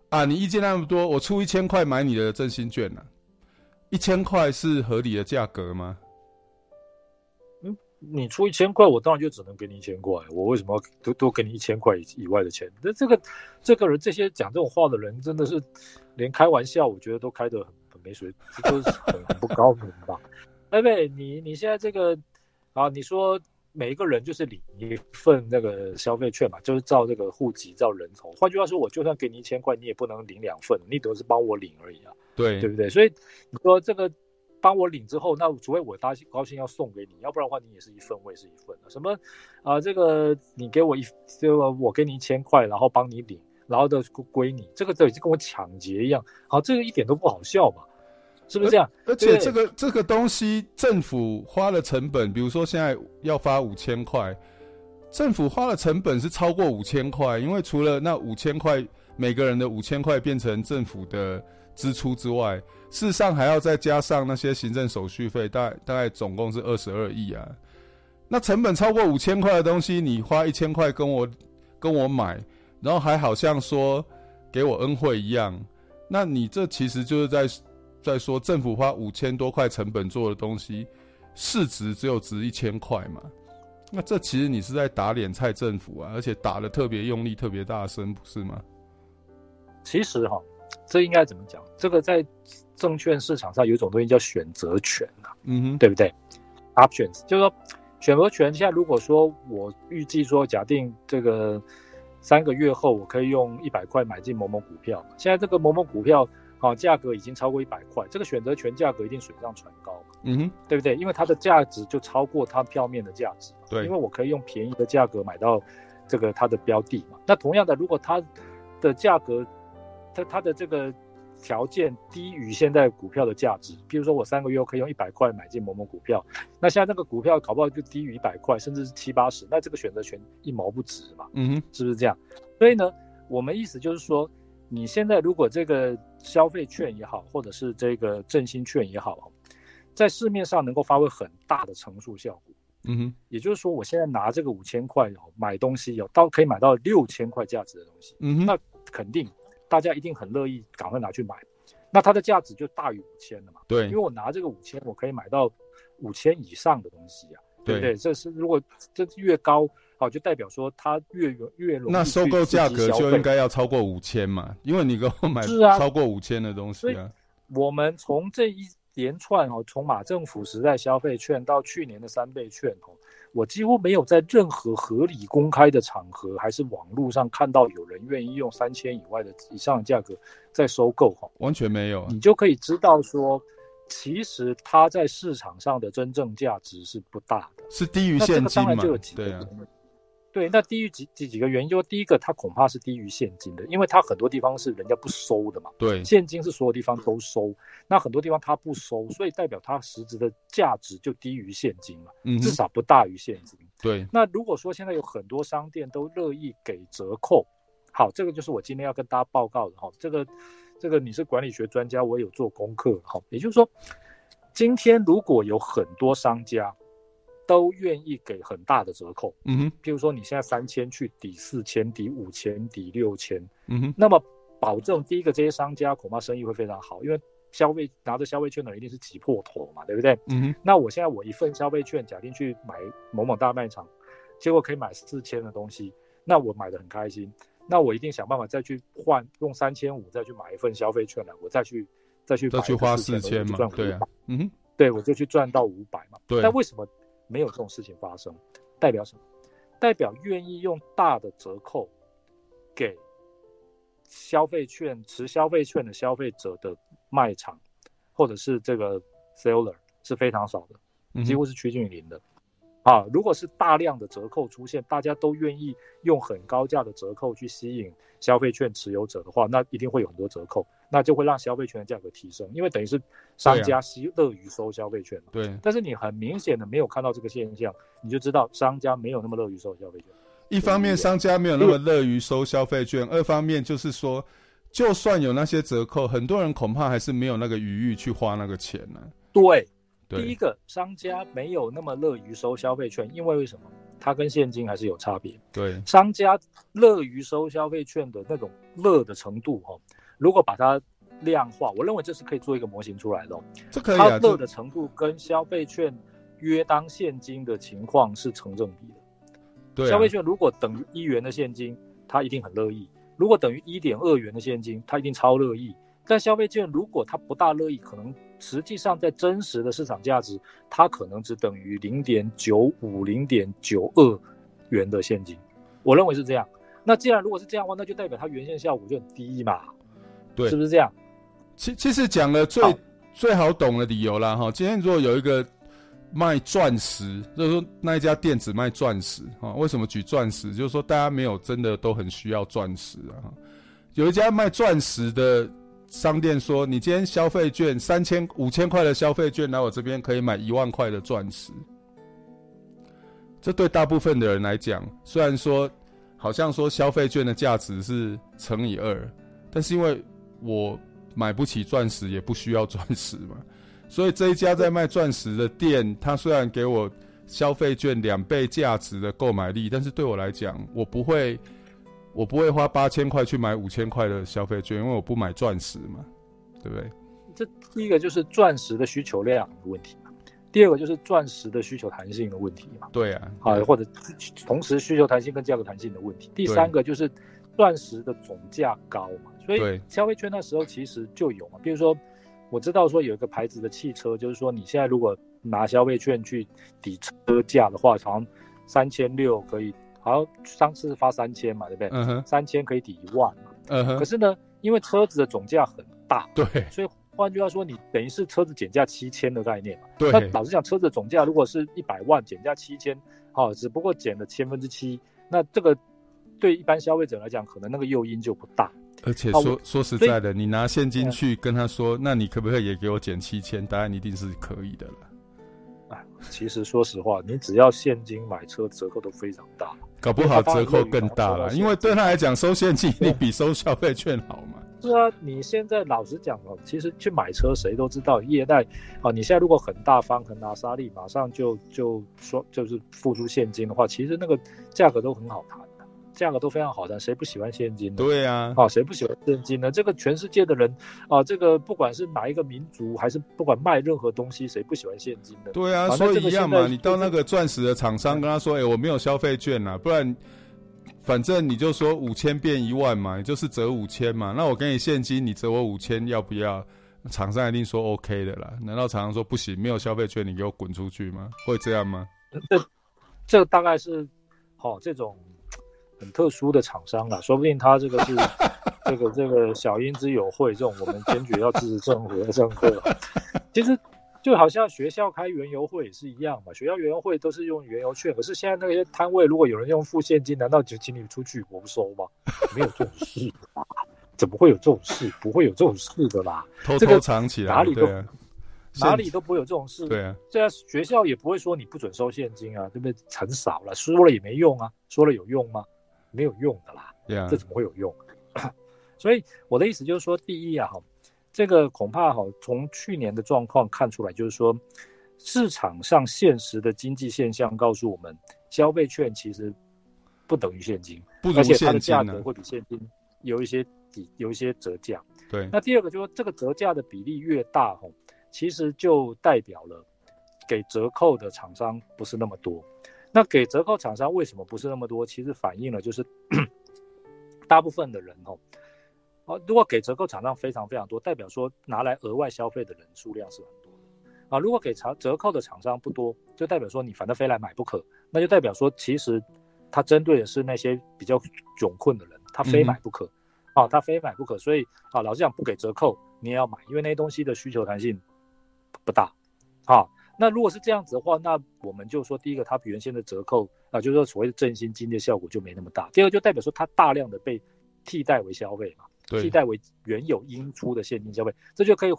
啊，你意见那么多，我出一千块买你的振兴券呢、一千块是合理的价格吗？嗯，你出一千块，我当然就只能给你一千块。我为什么要多多给你一千块以以外的钱？那这个这个人，这些讲这种话的人，真的是连开玩笑，我觉得都开得很很没水准，这都是很很不高明吧？哎，对，你你现在这个啊，你说。每一个人就是领一份那个消费券嘛，就是照这个户籍照人头。换句话说，我就算给你一千块，你也不能领两份，你都是帮我领而已啊。对，对不对？所以你说这个帮我领之后，那除非我高兴高兴要送给你，要不然的话，你也是一份，我也是一份。什么啊、呃？这个你给我一，这个我给你一千块，然后帮你领，然后的归你，这个就已经跟我抢劫一样。好，这个一点都不好笑嘛。是不是这样？而且这个这个东西，政府花了成本，比如说现在要发五千块，政府花了成本是超过五千块，因为除了那五千块每个人的五千块变成政府的支出之外，事实上还要再加上那些行政手续费，大概大概总共是二十二亿啊。那成本超过五千块的东西，你花一千块跟我跟我买，然后还好像说给我恩惠一样，那你这其实就是在。再说政府花五千多块成本做的东西，市值只有值一千块嘛？那这其实你是在打脸蔡政府啊，而且打的特别用力、特别大声，不是吗？其实哈，这应该怎么讲？这个在证券市场上有一种东西叫选择权啊，嗯哼，对不对？Options 就是说选择权。现在如果说我预计说，假定这个三个月后我可以用一百块买进某某股票，现在这个某某股票。好，价格已经超过一百块，这个选择权价格一定水涨船高嘛，嗯哼，对不对？因为它的价值就超过它票面的价值嘛，对，因为我可以用便宜的价格买到这个它的标的嘛。那同样的，如果它的价格，它它的这个条件低于现在股票的价值，比如说我三个月可以用一百块买进某某股票，那现在那个股票搞不好就低于一百块，甚至是七八十，那这个选择权一毛不值嘛，嗯哼，是不是这样？所以呢，我们意思就是说。你现在如果这个消费券也好，或者是这个振兴券也好，在市面上能够发挥很大的乘数效果，嗯哼，也就是说，我现在拿这个五千块哦买东西，有到可以买到六千块价值的东西，嗯哼，那肯定大家一定很乐意赶快拿去买，那它的价值就大于五千了嘛，对，因为我拿这个五千，我可以买到五千以上的东西啊，对不对？这是如果这越高。好，就代表说它越越容易。那收购价格就应该要超过五千嘛，因为你给我买超过五千的东西啊。我们从这一连串哦，从马政府时代消费券到去年的三倍券哦，我几乎没有在任何合理公开的场合，还是网络上看到有人愿意用三千以外的以上的价格在收购哈，完全没有。你就可以知道说，其实它在市场上的真正价值是不大的，是低于现金嘛？对啊。对，那低于几几几个原因，就第一个，它恐怕是低于现金的，因为它很多地方是人家不收的嘛。对，现金是所有地方都收，那很多地方它不收，所以代表它实质的价值就低于现金嘛，嗯，至少不大于现金。对，那如果说现在有很多商店都乐意给折扣，好，这个就是我今天要跟大家报告的哈，这个这个你是管理学专家，我也有做功课，哈，也就是说，今天如果有很多商家。都愿意给很大的折扣。嗯哼，譬如说你现在三千去抵四千、抵五千、抵六千，嗯哼，那么保证第一个这些商家恐怕生意会非常好，因为消费拿着消费券的人一定是挤破头嘛，对不对？嗯哼，那我现在我一份消费券，假定去买某某大卖场，结果可以买四千的东西，那我买的很开心，那我一定想办法再去换用三千五再去买一份消费券来，我再去再去再去花四千嘛，对啊，嗯哼，对，我就去赚到五百嘛，对。但为什么没有这种事情发生？代表什么？代表愿意用大的折扣给消费券持消费券的消费者的卖场，或者是这个 seller 是非常少的，几乎是趋近于零的。嗯、啊，如果是大量的折扣出现，大家都愿意用很高价的折扣去吸引消费券持有者的话，那一定会有很多折扣，那就会让消费券的价格提升，因为等于是商家希乐于收消费券嘛。对。但是你很明显的没有看到这个现象，你就知道商家没有那么乐于收消费券。一方面商家没有那么乐于收消费券，二方面就是说，就算有那些折扣，很多人恐怕还是没有那个余裕去花那个钱呢、啊。对。第一个，商家没有那么乐于收消费券，因为为什么？它跟现金还是有差别。对，商家乐于收消费券的那种乐的程度，哈，如果把它量化，我认为这是可以做一个模型出来的。这可以、啊。它乐的程度跟消费券约当现金的情况是成正比的。对、啊，消费券如果等于一元的现金，他一定很乐意；如果等于一点二元的现金，他一定超乐意。但消费券如果他不大乐意，可能实际上在真实的市场价值，它可能只等于零点九五、零点九二元的现金。我认为是这样。那既然如果是这样的话，那就代表它原先效果就很低嘛？对，是不是这样？其其实讲了最好最好懂的理由啦哈。今天如果有一个卖钻石，就是说那一家店只卖钻石哈，为什么举钻石？就是说大家没有真的都很需要钻石啊。有一家卖钻石的。商店说：“你今天消费券三千五千块的消费券来我这边可以买一万块的钻石。这对大部分的人来讲，虽然说好像说消费券的价值是乘以二，但是因为我买不起钻石，也不需要钻石嘛，所以这一家在卖钻石的店，他虽然给我消费券两倍价值的购买力，但是对我来讲，我不会。”我不会花八千块去买五千块的消费券，因为我不买钻石嘛，对不对？这第一个就是钻石的需求量的问题嘛，第二个就是钻石的需求弹性的问题嘛。对啊，啊，或者同时需求弹性跟价格弹性的问题。第三个就是钻石的总价高嘛，所以消费券那时候其实就有嘛。比如说，我知道说有一个牌子的汽车，就是说你现在如果拿消费券去抵车价的话，好像三千六可以。好像，上次发三千嘛，对不对？嗯哼，三千可以抵一万嘛。嗯哼。可是呢，因为车子的总价很大，对，所以换句话说，你等于是车子减价七千的概念嘛。对。那老实讲，车子的总价如果是一百万，减价七千，好，只不过减了千分之七，那这个对一般消费者来讲，可能那个诱因就不大。而且说说实在的，你拿现金去跟他说，那你可不可以也给我减七千？答案一定是可以的了。哎，其实说实话，你只要现金买车，折扣都非常大。搞不好折扣更大了，因为对他来讲，收现金你比收消费券好嘛。是啊，你现在老实讲哦，其实去买车谁都知道，业代啊，你现在如果很大方、很拿沙利，马上就就说就是付出现金的话，其实那个价格都很好谈。价格都非常好的，谁不喜欢现金呢？对呀，啊，谁不喜欢现金呢？这个全世界的人啊，这个不管是哪一个民族，还是不管卖任何东西，谁不喜欢现金的？对啊，所以一样嘛。你到那个钻石的厂商跟他说：“哎，我没有消费券啊，不然反正你就说五千变一万嘛，你就是折五千嘛。那我给你现金，你折我五千，要不要？”厂商一定说 OK 的啦。难道厂商说不行？没有消费券，你给我滚出去吗？会这样吗？这这大概是好这种。很特殊的厂商啦，说不定他这个是 这个这个小英之友会这种，我们坚决要支持政府的政策。其实就好像学校开园游会也是一样嘛，学校园游会都是用原油券，可是现在那些摊位如果有人用付现金，难道就请你出去我不收吗？没有这种事吧？怎么会有这种事？不会有这种事的啦，偷偷藏起来，哪里都哪里都不会有这种事。对啊，这样学校也不会说你不准收现金啊，对不对？很少了，说了也没用啊，说了有用吗？没有用的啦.这怎么会有用？所以我的意思就是说，第一啊，哈，这个恐怕哈，从去年的状况看出来，就是说，市场上现实的经济现象告诉我们，消费券其实不等于现金，不而且它的价格会比现金有一些抵有一些折价。对，那第二个就是说，这个折价的比例越大，哈，其实就代表了给折扣的厂商不是那么多。那给折扣厂商为什么不是那么多？其实反映了就是 大部分的人，哦，哦，如果给折扣厂商非常非常多，代表说拿来额外消费的人数量是很多的啊。如果给厂折扣的厂商不多，就代表说你反正非来买不可，那就代表说其实他针对的是那些比较窘困的人，他非买不可。嗯啊，他非买不可，所以啊，老实讲不给折扣你也要买，因为那些东西的需求弹性不大。啊，那如果是这样子的话，那我们就说，第一个，它比原先的折扣啊，就是说所谓的振兴经济效果就没那么大。第二个，就代表说它大量的被替代为消费嘛，替代为原有应出的现金消费，这就可以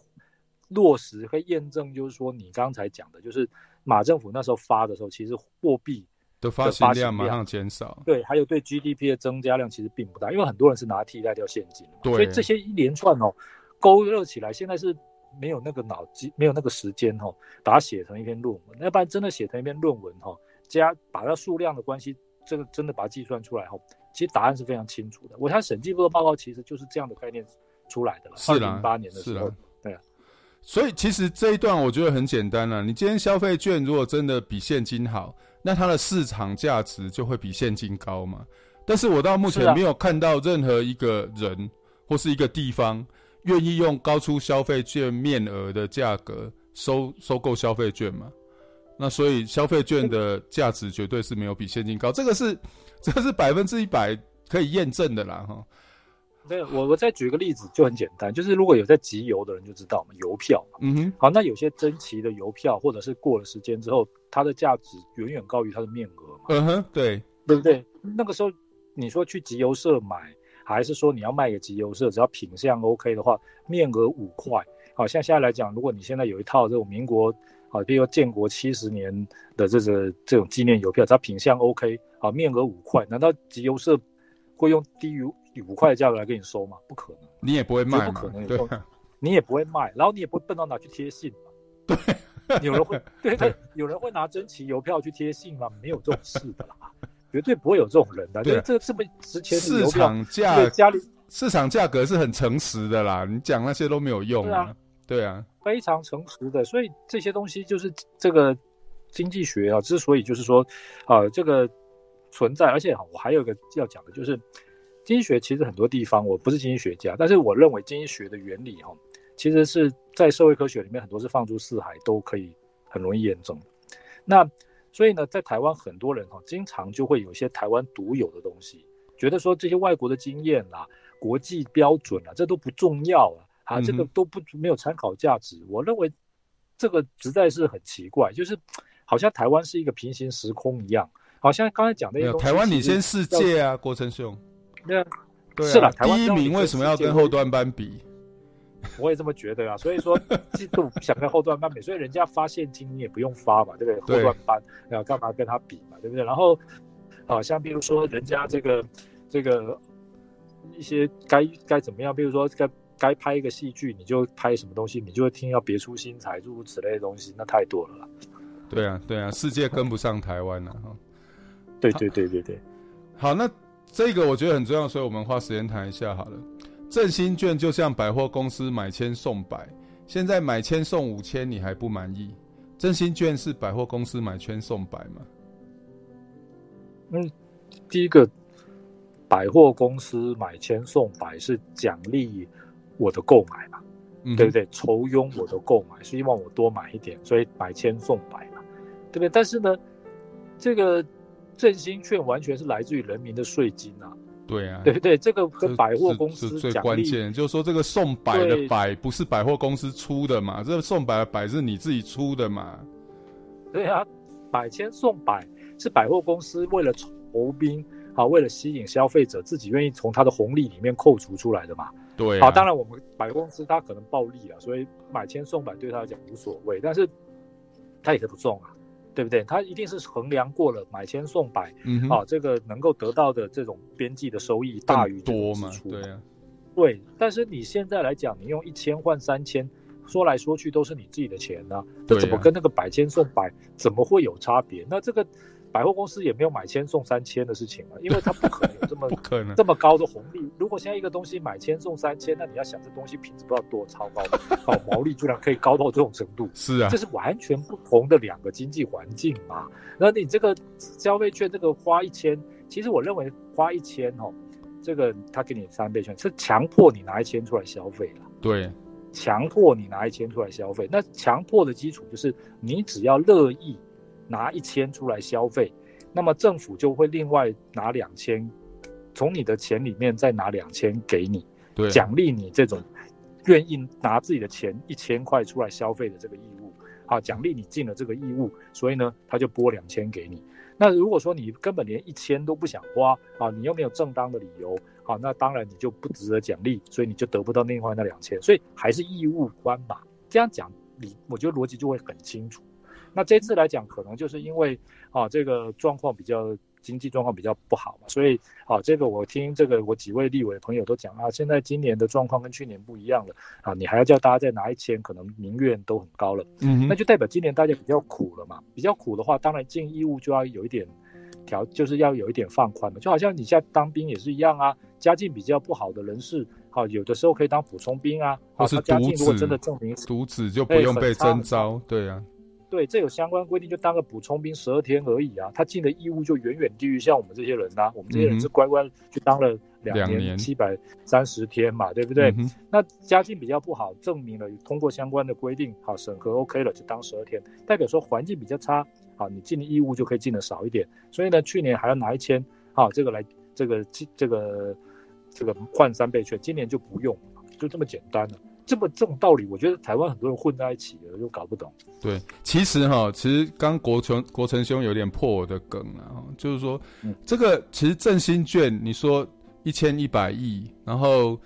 落实，可以验证，就是说你刚才讲的，就是马政府那时候发的时候，其实货币。的发行量马上减少，对，还有对 GDP 的增加量其实并不大，因为很多人是拿替代掉现金，对，所以这些一连串哦勾勒起来，现在是没有那个脑筋，没有那个时间哈、哦，把它写成一篇论文，要不然真的写成一篇论文哈、哦，加把它数量的关系，这个真的把它计算出来后、哦，其实答案是非常清楚的。我看审计部的报告其实就是这样的概念出来的了，是零零八年的时候，对啊，所以其实这一段我觉得很简单了、啊，你今天消费券如果真的比现金好。那它的市场价值就会比现金高嘛？但是我到目前没有看到任何一个人或是一个地方愿意用高出消费券面额的价格收收购消费券嘛？那所以消费券的价值绝对是没有比现金高，这个是 这个是百分之一百可以验证的啦哈。对，我我再举个例子，就很简单，就是如果有在集邮的人就知道嘛，邮票嘛，嗯哼，好，那有些珍奇的邮票，或者是过了时间之后，它的价值远远高于它的面额嘛，嗯哼，对，对不对？那个时候你说去集邮社买，还是说你要卖给集邮社，只要品相 OK 的话，面额五块，好，像现在来讲，如果你现在有一套这种民国，啊，比如说建国七十年的这个这种纪念邮票，只要品相 OK，啊，面额五块，难道集邮社会用低于？五块的价格来给你收吗？不可能，你也不会卖，不可能，对，你也不会卖，然后你也不会笨到哪去贴信 对，有人会，对对，有人会拿珍奇邮票去贴信吗？没有这种事的啦，绝对不会有这种人的。对，这个这么值钱市场价家里市场价格是很诚实的啦，你讲那些都没有用啊，对啊，非常诚实的，所以这些东西就是这个经济学啊，之所以就是说啊，这个存在，而且我还有一个要讲的就是。经济学其实很多地方，我不是经济学家，但是我认为经济学的原理哈，其实是在社会科学里面很多是放诸四海，都可以很容易验证。那所以呢，在台湾很多人哈，经常就会有一些台湾独有的东西，觉得说这些外国的经验啦、国际标准啊，这都不重要啊，啊，这个都不没有参考价值。我认为这个实在是很奇怪，就是好像台湾是一个平行时空一样，好像刚才讲的那个，台湾领先世界啊，国成兄。对啊，对啊，是了，第一名为什么要跟后端班比？我也这么觉得啊，所以说 嫉妒想跟后段班比，所以人家发现金你也不用发嘛，对不对？后段班要干嘛跟他比嘛，对不对？然后啊，像比如说人家这个这个一些该该怎么样，比如说该该拍一个戏剧，你就拍什么东西，你就会听要别出心裁，诸如此类的东西，那太多了啦。对啊，对啊，世界跟不上台湾了哈。对对对对对，好，那。这个我觉得很重要，所以我们花时间谈一下好了。振兴券就像百货公司买千送百，现在买千送五千，你还不满意？振兴券是百货公司买千送百吗？嗯，第一个，百货公司买千送百是奖励我的购买嘛，嗯、对不对？酬庸我的购买，希望我多买一点，所以买千送百嘛，对不对？但是呢，这个。振兴券完全是来自于人民的税金啊，对啊，对不对？这个跟百货公司是最关键，就是说这个送百的百不是百货公司出的嘛，这个送百的百是你自己出的嘛，对啊，百千送百是百货公司为了酬宾啊，为了吸引消费者，自己愿意从他的红利里面扣除出来的嘛，对、啊，好，当然我们百货公司他可能暴利啊，所以买千送百对他来讲无所谓，但是他也是不送啊。对不对？他一定是衡量过了，买千送百，嗯，啊，这个能够得到的这种边际的收益大于多嘛？对啊，对。但是你现在来讲，你用一千换三千，说来说去都是你自己的钱呢、啊，这怎么跟那个百千送百怎么会有差别？那这个。百货公司也没有买千送三千的事情嘛，因为它不可能有这么 不可能这么高的红利。如果现在一个东西买千送三千，那你要想这东西品质不知道多超高，好毛利居然可以高到这种程度，是啊，这是完全不同的两个经济环境嘛。那你这个消费券这个花一千，其实我认为花一千哦，这个他给你三倍券是强迫你拿一千出来消费了，对，强迫你拿一千出来消费。那强迫的基础就是你只要乐意。拿一千出来消费，那么政府就会另外拿两千，从你的钱里面再拿两千给你，对，奖励你这种愿意拿自己的钱一千块出来消费的这个义务，啊，奖励你尽了这个义务，所以呢，他就拨两千给你。那如果说你根本连一千都不想花啊，你又没有正当的理由，好，那当然你就不值得奖励，所以你就得不到另外那两千，所以还是义务观嘛。这样讲，你我觉得逻辑就会很清楚。那这次来讲，可能就是因为啊，这个状况比较经济状况比较不好嘛，所以啊，这个我听这个我几位立委朋友都讲啊，现在今年的状况跟去年不一样了啊，你还要叫大家再拿一千，可能民怨都很高了，嗯，那就代表今年大家比较苦了嘛，比较苦的话，当然尽义务就要有一点调，就是要有一点放宽嘛，就好像你现在当兵也是一样啊，家境比较不好的人士，好，有的时候可以当补充兵啊，或是家境如果真的证明独子就不用被征召，对啊。对，这有相关规定，就当个补充兵十二天而已啊，他尽的义务就远远低于像我们这些人呐、啊。我们这些人是乖乖去当了两年七百三十天嘛，对不对？嗯、那家境比较不好，证明了通过相关的规定，好审核 OK 了，就当十二天，代表说环境比较差，好，你尽的义务就可以尽的少一点。所以呢，去年还要拿一千，好，这个来这个这个这个换三倍券，今年就不用，就这么简单了。这么这种道理，我觉得台湾很多人混在一起的，就搞不懂。对，其实哈，其实刚国成国成兄有点破我的梗了，就是说，嗯、这个其实振兴券，你说一千一百亿，然后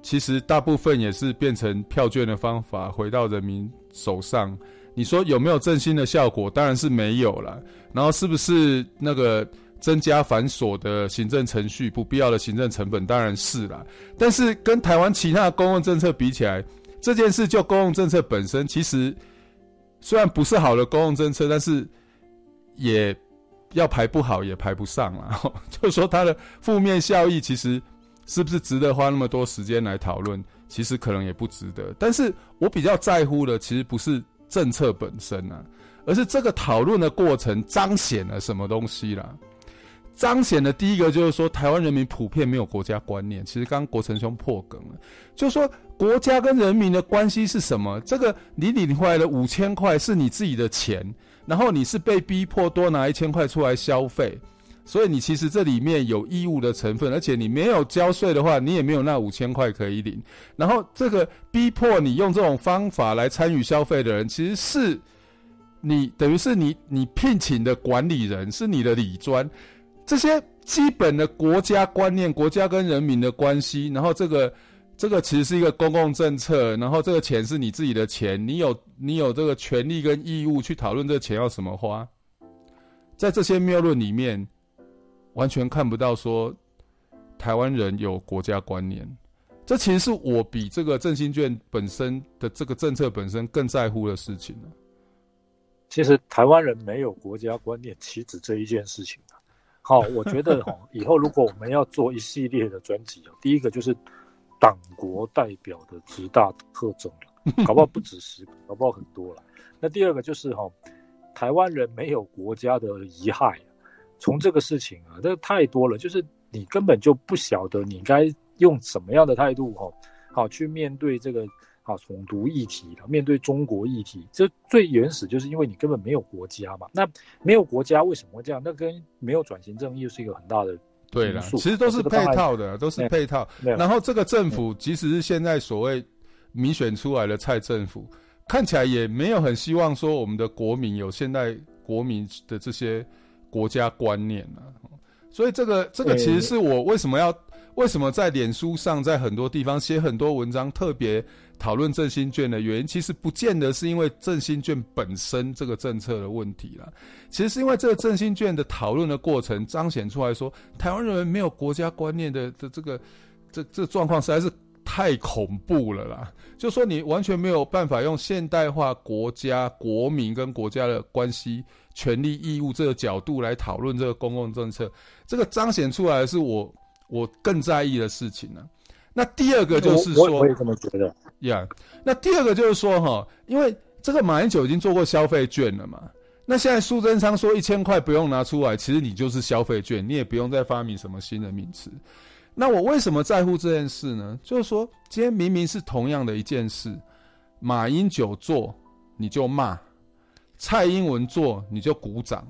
其实大部分也是变成票券的方法回到人民手上。你说有没有振兴的效果？当然是没有了。然后是不是那个？增加繁琐的行政程序，不必要的行政成本当然是啦。但是跟台湾其他的公共政策比起来，这件事就公共政策本身，其实虽然不是好的公共政策，但是也要排不好也排不上啦。就是说它的负面效益，其实是不是值得花那么多时间来讨论？其实可能也不值得。但是我比较在乎的，其实不是政策本身啊，而是这个讨论的过程彰显了什么东西啦。彰显的第一个就是说，台湾人民普遍没有国家观念。其实刚国成兄破梗了，就说国家跟人民的关系是什么？这个你领回来的五千块是你自己的钱，然后你是被逼迫多拿一千块出来消费，所以你其实这里面有义务的成分，而且你没有交税的话，你也没有那五千块可以领。然后这个逼迫你用这种方法来参与消费的人，其实是你等于是你你聘请的管理人，是你的理专。这些基本的国家观念，国家跟人民的关系，然后这个这个其实是一个公共政策，然后这个钱是你自己的钱，你有你有这个权利跟义务去讨论这个钱要怎么花，在这些谬论里面，完全看不到说台湾人有国家观念，这其实是我比这个振兴券本身的这个政策本身更在乎的事情。其实台湾人没有国家观念，岂止这一件事情。好，我觉得哈，以后如果我们要做一系列的专辑，第一个就是党国代表的十大特征，搞不好不止十个，搞不好很多了。那第二个就是哈，台湾人没有国家的遗害，从这个事情啊，这太多了，就是你根本就不晓得你该用什么样的态度哈，好去面对这个。啊，统独议题了，面对中国议题，这最原始就是因为你根本没有国家嘛。那没有国家为什么会这样？那跟没有转型正义又是一个很大的对了，其实都是配套的，都是配套。然后这个政府，即使是现在所谓民选出来的蔡政府，看起来也没有很希望说我们的国民有现代国民的这些国家观念啊。所以这个这个其实是我为什么要为什么在脸书上，在很多地方写很多文章，特别。讨论振兴券的原因，其实不见得是因为振兴券本身这个政策的问题啦，其实是因为这个振兴券的讨论的过程彰显出来说，台湾人没有国家观念的的这个这这状况实在是太恐怖了啦！就说你完全没有办法用现代化国家、国民跟国家的关系、权利义务这个角度来讨论这个公共政策，这个彰显出来是我我更在意的事情呢。那第二个就是说，我也这么觉得呀。那第二个就是说哈，因为这个马英九已经做过消费券了嘛。那现在苏贞昌说一千块不用拿出来，其实你就是消费券，你也不用再发明什么新的名词。那我为什么在乎这件事呢？就是说，今天明明是同样的一件事，马英九做你就骂，蔡英文做你就鼓掌。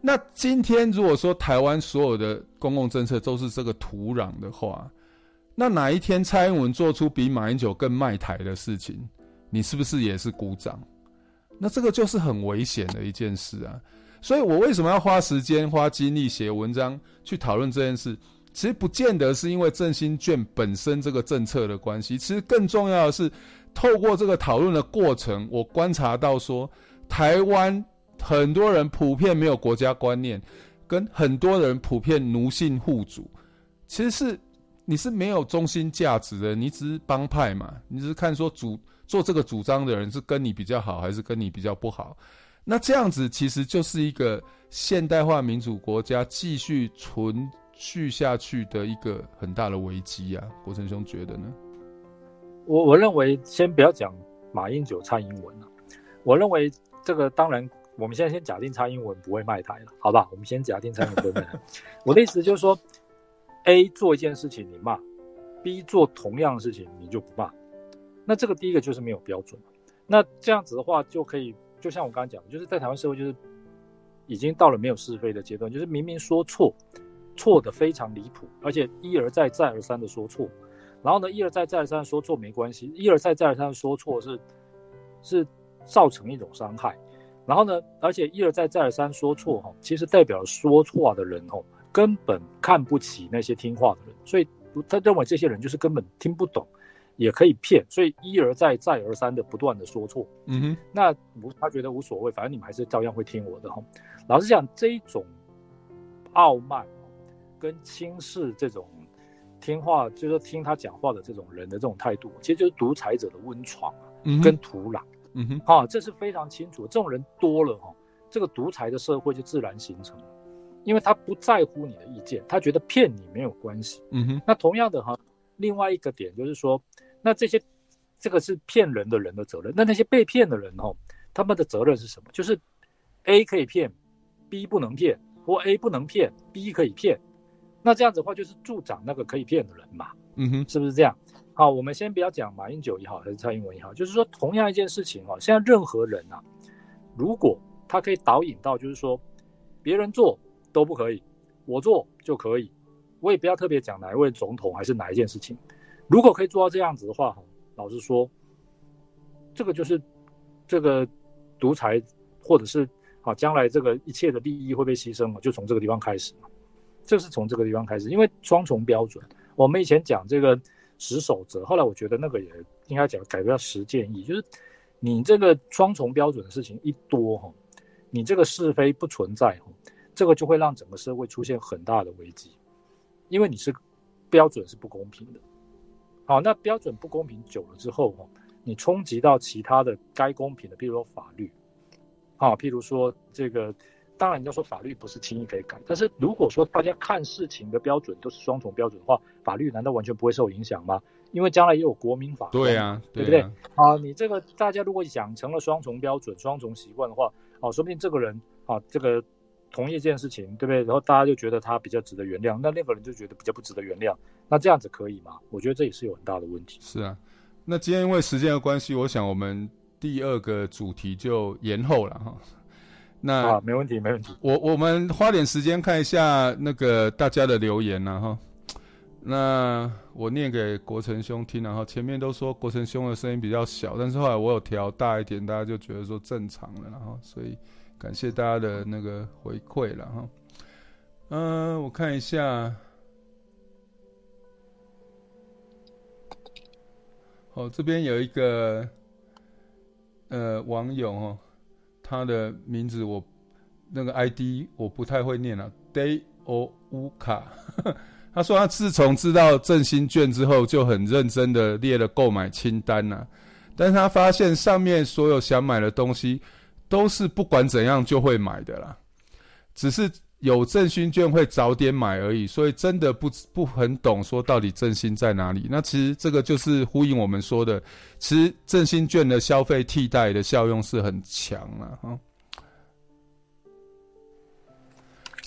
那今天如果说台湾所有的公共政策都是这个土壤的话，那哪一天蔡英文做出比马英九更卖台的事情，你是不是也是鼓掌？那这个就是很危险的一件事啊。所以我为什么要花时间、花精力写文章去讨论这件事？其实不见得是因为振兴券本身这个政策的关系，其实更重要的是，透过这个讨论的过程，我观察到说，台湾很多人普遍没有国家观念，跟很多人普遍奴性护主，其实是你是没有中心价值的，你只是帮派嘛，你只是看说主做这个主张的人是跟你比较好，还是跟你比较不好，那这样子其实就是一个现代化民主国家继续存。续下去的一个很大的危机啊，国成兄觉得呢？我我认为先不要讲马英九、蔡英文了，我认为这个当然，我们现在先假定蔡英文不会卖台了，好吧？我们先假定蔡英文。我的意思就是说，A 做一件事情你骂，B 做同样的事情你就不骂，那这个第一个就是没有标准。那这样子的话就可以，就像我刚刚讲的，就是在台湾社会就是已经到了没有是非的阶段，就是明明说错。错的非常离谱，而且一而再再而三的说错，然后呢，一而再再而三说错没关系，一而再再而三说错是是造成一种伤害，然后呢，而且一而再再而三说错哈，其实代表说错的人哦，根本看不起那些听话的人，所以他认为这些人就是根本听不懂，也可以骗，所以一而再再而三的不断的说错，嗯哼，那无他觉得无所谓，反正你们还是照样会听我的哈。老实讲，这一种傲慢。跟轻视这种听话，就是说听他讲话的这种人的这种态度，其实就是独裁者的温床啊，跟土壤，嗯哼，啊，这是非常清楚。这种人多了哈，这个独裁的社会就自然形成了，因为他不在乎你的意见，他觉得骗你没有关系，嗯哼。那同样的哈，另外一个点就是说，那这些这个是骗人的人的责任，那那些被骗的人哈，他们的责任是什么？就是 A 可以骗，B 不能骗，或 A 不能骗，B 可以骗。那这样子的话，就是助长那个可以骗的人嘛，嗯哼，是不是这样？好，我们先不要讲马英九也好，还是蔡英文也好，就是说同样一件事情哦，现在任何人啊，如果他可以导引到，就是说别人做都不可以，我做就可以，我也不要特别讲哪一位总统还是哪一件事情，如果可以做到这样子的话，老实说，这个就是这个独裁，或者是啊，将来这个一切的利益会被牺牲嘛，就从这个地方开始嘛。这是从这个地方开始，因为双重标准。我们以前讲这个十守则，后来我觉得那个也应该讲改变十建议，就是你这个双重标准的事情一多哈，你这个是非不存在哈，这个就会让整个社会出现很大的危机，因为你是标准是不公平的。好，那标准不公平久了之后哈，你冲击到其他的该公平的，譬如说法律，啊，譬如说这个。当然，你要说法律不是轻易可以改，但是如果说大家看事情的标准都是双重标准的话，法律难道完全不会受影响吗？因为将来也有国民法，对啊，对不对？啊，你这个大家如果养成了双重标准、双重习惯的话，哦，说不定这个人啊，这个同意一件事情，对不对？然后大家就觉得他比较值得原谅，那那个人就觉得比较不值得原谅，那这样子可以吗？我觉得这也是有很大的问题。是啊，那今天因为时间的关系，我想我们第二个主题就延后了哈。那啊，没问题，没问题。我我们花点时间看一下那个大家的留言呢，哈。那我念给国成兄听，然后前面都说国成兄的声音比较小，但是后来我有调大一点，大家就觉得说正常了，然后所以感谢大家的那个回馈了，哈。嗯，我看一下，哦，这边有一个呃网友哦。他的名字我那个 ID 我不太会念了，Day O 乌卡，他说他自从知道振兴券之后，就很认真的列了购买清单呐、啊。但是他发现上面所有想买的东西，都是不管怎样就会买的啦，只是有振兴券会早点买而已。所以真的不不很懂说到底振兴在哪里。那其实这个就是呼应我们说的，其实振兴券的消费替代的效用是很强了哈。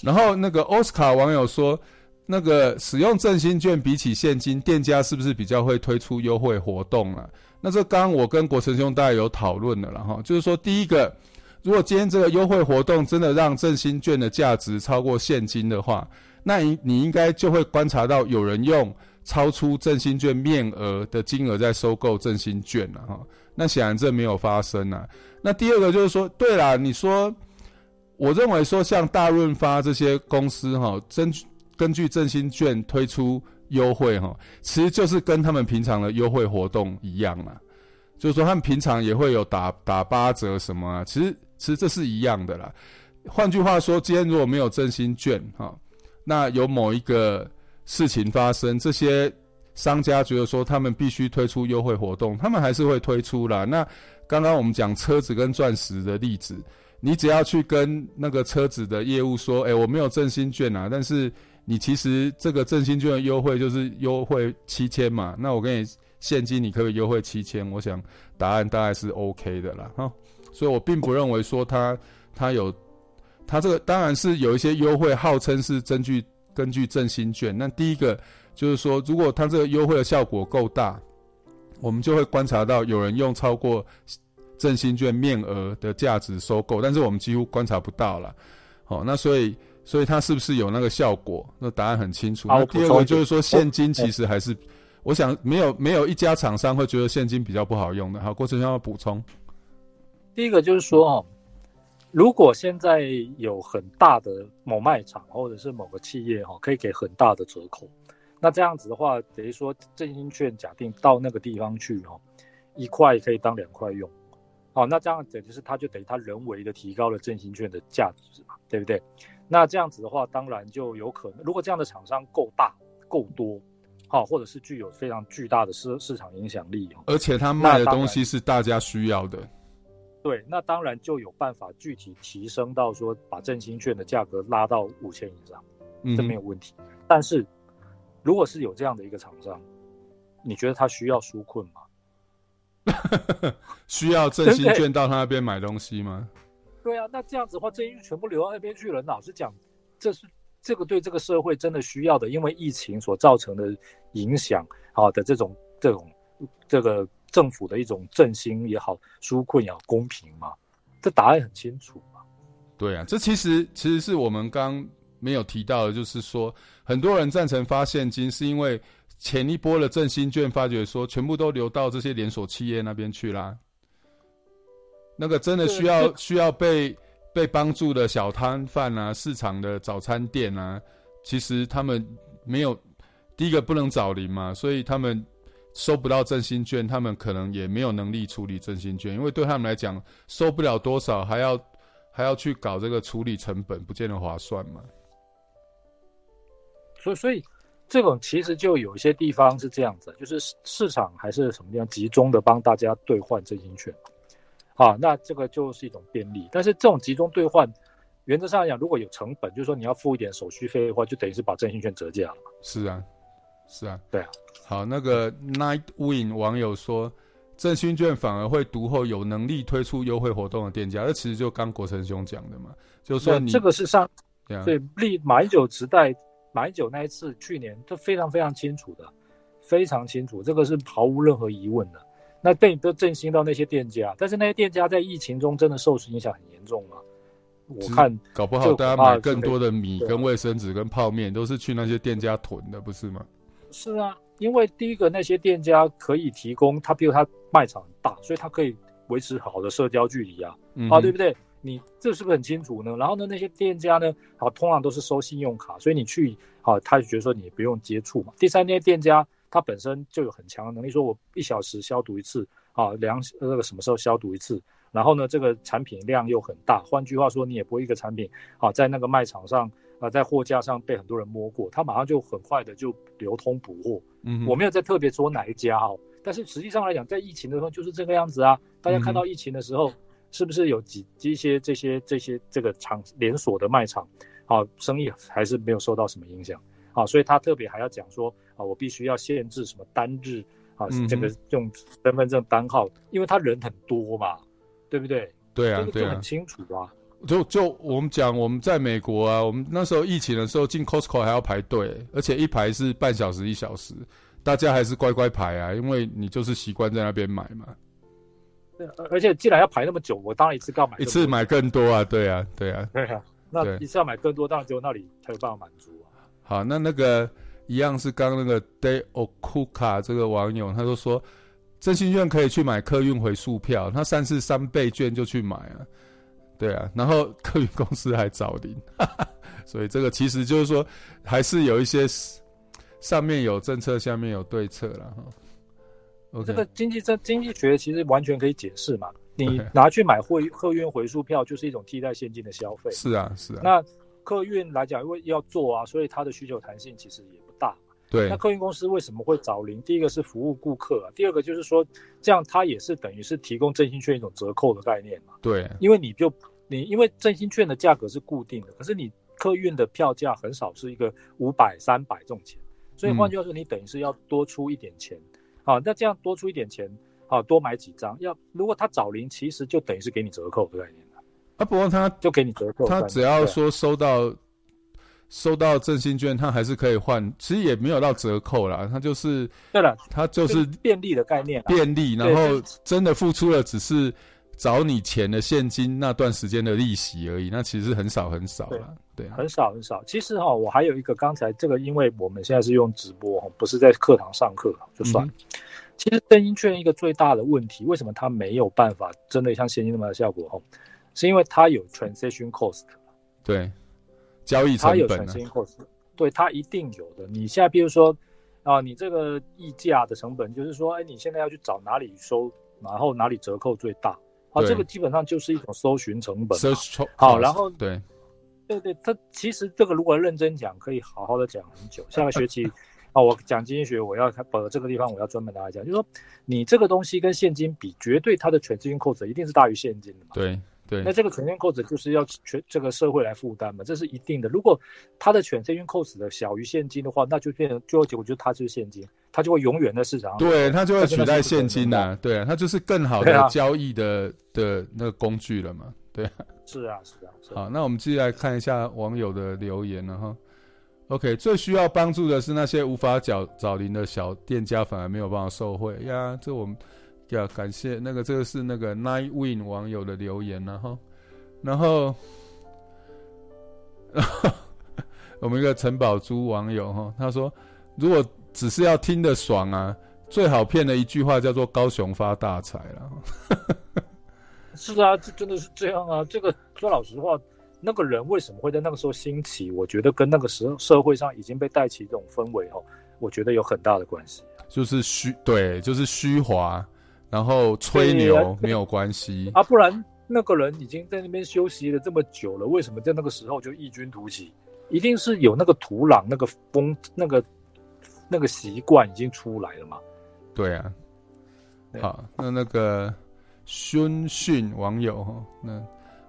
然后那个奥斯卡网友说，那个使用振兴券比起现金，店家是不是比较会推出优惠活动啊？那这刚我跟国成兄大家有讨论的了，哈就是说，第一个，如果今天这个优惠活动真的让振兴券的价值超过现金的话，那你你应该就会观察到有人用超出振兴券面额的金额在收购振兴券了哈。那显然这没有发生啊。那第二个就是说，对啦，你说。我认为说，像大润发这些公司哈，根根据振兴券推出优惠哈，其实就是跟他们平常的优惠活动一样啦。就是说，他们平常也会有打打八折什么啊，其实其实这是一样的啦。换句话说，今天如果没有振兴券哈，那有某一个事情发生，这些商家觉得说他们必须推出优惠活动，他们还是会推出啦。那刚刚我们讲车子跟钻石的例子。你只要去跟那个车子的业务说，诶，我没有振兴券啊，但是你其实这个振兴券的优惠就是优惠七千嘛，那我给你现金，你可以优惠七千，我想答案大概是 OK 的啦，哈，所以我并不认为说它它有它这个当然是有一些优惠，号称是根据根据振兴券，那第一个就是说，如果它这个优惠的效果够大，我们就会观察到有人用超过。振兴券面额的价值收购，但是我们几乎观察不到了。好，那所以，所以它是不是有那个效果？那答案很清楚。那第二个就是说，现金其实还是，我想没有没有一家厂商会觉得现金比较不好用的。好，郭成要补充。第一个就是说，哦，如果现在有很大的某卖场或者是某个企业哈，可以给很大的折扣，那这样子的话，等于说振兴券假定到那个地方去哈，一块可以当两块用。哦，那这样子就是，他就等于他人为的提高了振兴券的价值嘛，对不对？那这样子的话，当然就有可能，如果这样的厂商够大、够多，好，或者是具有非常巨大的市市场影响力，而且他卖的东西是大家需要的，对，那当然就有办法具体提升到说，把振兴券的价格拉到五千以上，这没有问题。嗯、但是，如果是有这样的一个厂商，你觉得他需要纾困吗？需要振兴券到他那边买东西吗？对啊，那这样子的话，振兴全部流到那边去了。老实讲，这是这个对这个社会真的需要的，因为疫情所造成的影响啊的这种这种这个政府的一种振兴也好，纾困也好，公平嘛？这答案很清楚嘛？对啊，这其实其实是我们刚没有提到的，就是说很多人赞成发现金，是因为。前一波的振兴券发觉说，全部都流到这些连锁企业那边去啦。那个真的需要需要被被帮助的小摊贩啊，市场的早餐店啊，其实他们没有第一个不能找零嘛，所以他们收不到振兴券，他们可能也没有能力处理振兴券，因为对他们来讲收不了多少，还要还要去搞这个处理成本，不见得划算嘛。所以，所以。这种其实就有一些地方是这样子，就是市场还是什么地方集中的帮大家兑换振兴券，啊，那这个就是一种便利。但是这种集中兑换，原则上来讲，如果有成本，就是说你要付一点手续费的话，就等于是把振兴券折价了嘛。是啊，是啊，对啊。好，那个 Nightwing 网友说，振兴券反而会独后有能力推出优惠活动的店家，那其实就刚国成兄讲的嘛，就是说你这个是上对对立马英九时代。买酒那一次，去年都非常非常清楚的，非常清楚，这个是毫无任何疑问的。那对你都振兴到那些店家，但是那些店家在疫情中真的受影响很严重吗？我看搞不好大家买更多的米、跟卫生纸、跟泡面，都是去那些店家囤的，不是吗？是啊，因为第一个那些店家可以提供，他比如他卖场很大，所以他可以维持好的社交距离啊，嗯、啊，对不对？你这是不是很清楚呢？然后呢，那些店家呢，好，通常都是收信用卡，所以你去，好，他就觉得说你不用接触嘛。第三，那些店家他本身就有很强的能力，说我一小时消毒一次，啊，量那个什么时候消毒一次，然后呢，这个产品量又很大。换句话说，你也不会一个产品，啊，在那个卖场上，啊，在货架上被很多人摸过，它马上就很快的就流通补货。嗯，我没有在特别说哪一家哦，但是实际上来讲，在疫情的时候就是这个样子啊。大家看到疫情的时候，嗯、是不是有几一些这些这些这个厂连锁的卖场，啊，生意还是没有受到什么影响啊？所以他特别还要讲说啊，我必须要限制什么单日啊，嗯、这个用身份证单号，因为他人很多嘛，对不对？对啊，这个就很清楚啊。就就我们讲，我们在美国啊，我们那时候疫情的时候进 Costco 还要排队，而且一排是半小时一小时，大家还是乖乖排啊，因为你就是习惯在那边买嘛。对，而且既然要排那么久，我当然一次要买一次买更多啊，对啊，对啊，对啊，那一次要买更多，当然只有那里才有办法满足啊。好，那那个一样是刚刚那个 Day Okuka 这个网友，他就说，真心券可以去买客运回数票，他三次三倍券就去买啊。对啊，然后客运公司还找零，所以这个其实就是说，还是有一些上面有政策，下面有对策了哈。Okay. 这个经济政经济学其实完全可以解释嘛，你拿去买货客运回数票就是一种替代现金的消费。是啊，是啊。那客运来讲，因为要做啊，所以它的需求弹性其实也不大。对，那客运公司为什么会找零？第一个是服务顾客啊，第二个就是说，这样它也是等于是提供振兴券一种折扣的概念嘛。对，因为你就你因为振兴券的价格是固定的，可是你客运的票价很少是一个五百、三百这种钱，所以换句话说，你等于是要多出一点钱。好、嗯啊，那这样多出一点钱，好、啊、多买几张。要如果他找零，其实就等于是给你折扣的概念了。啊，不过他就给你折扣，他只要说收到。收到振兴券，它还是可以换，其实也没有到折扣啦，它就是对了，它就是便利的概念，便利，然后真的付出了只是找你钱的现金那段时间的利息而已，那其实很少很少了，对，很少很少。其实哈，我还有一个刚才这个，因为我们现在是用直播哈，不是在课堂上课，就算。嗯、其实振兴券一个最大的问题，为什么它没有办法真的像现金那么的效果哈？是因为它有 transaction cost，对。交易成本、啊，它有产对，它一定有的。你现在比如说啊，你这个溢价的成本，就是说，哎，你现在要去找哪里收，然后哪里折扣最大，啊，这个基本上就是一种搜寻成本。好，然后对，对对，它其实这个如果认真讲，可以好好的讲很久。下个学期啊，我讲经济学，我要把这个地方我要专门大家讲，就是说，你这个东西跟现金比，绝对它的 transaction cost 一定是大于现金的嘛。对。对，那这个 transaction cost 就是要全这个社会来负担嘛，这是一定的。如果他的 transaction cost 的小于现金的话，那就变成最后结果就是它就是现金，它就会永远在市场上。对，它就会取代现金呐、啊。对啊，它就是更好的交易的、啊、的那个工具了嘛。对，是啊，是啊。是啊，好，那我们继续来看一下网友的留言了哈。OK，最需要帮助的是那些无法缴找零的小店家，反而没有办法受惠呀。这我们。要感谢那个，这个是那个 Night Win 网友的留言，然后，然后，我们一个陈宝珠网友哈，他说，如果只是要听得爽啊，最好骗的一句话叫做高雄发大财了。是啊，这真的是这样啊。这个说老实话，那个人为什么会在那个时候兴起？我觉得跟那个时候社会上已经被带起这种氛围哦，我觉得有很大的关系。就是虚对，就是虚华。然后吹牛没有关系 啊，不然那个人已经在那边休息了这么久了，为什么在那个时候就异军突起？一定是有那个土壤、那个风、那个那个习惯已经出来了嘛？对啊。好，那那个孙训网友哈，那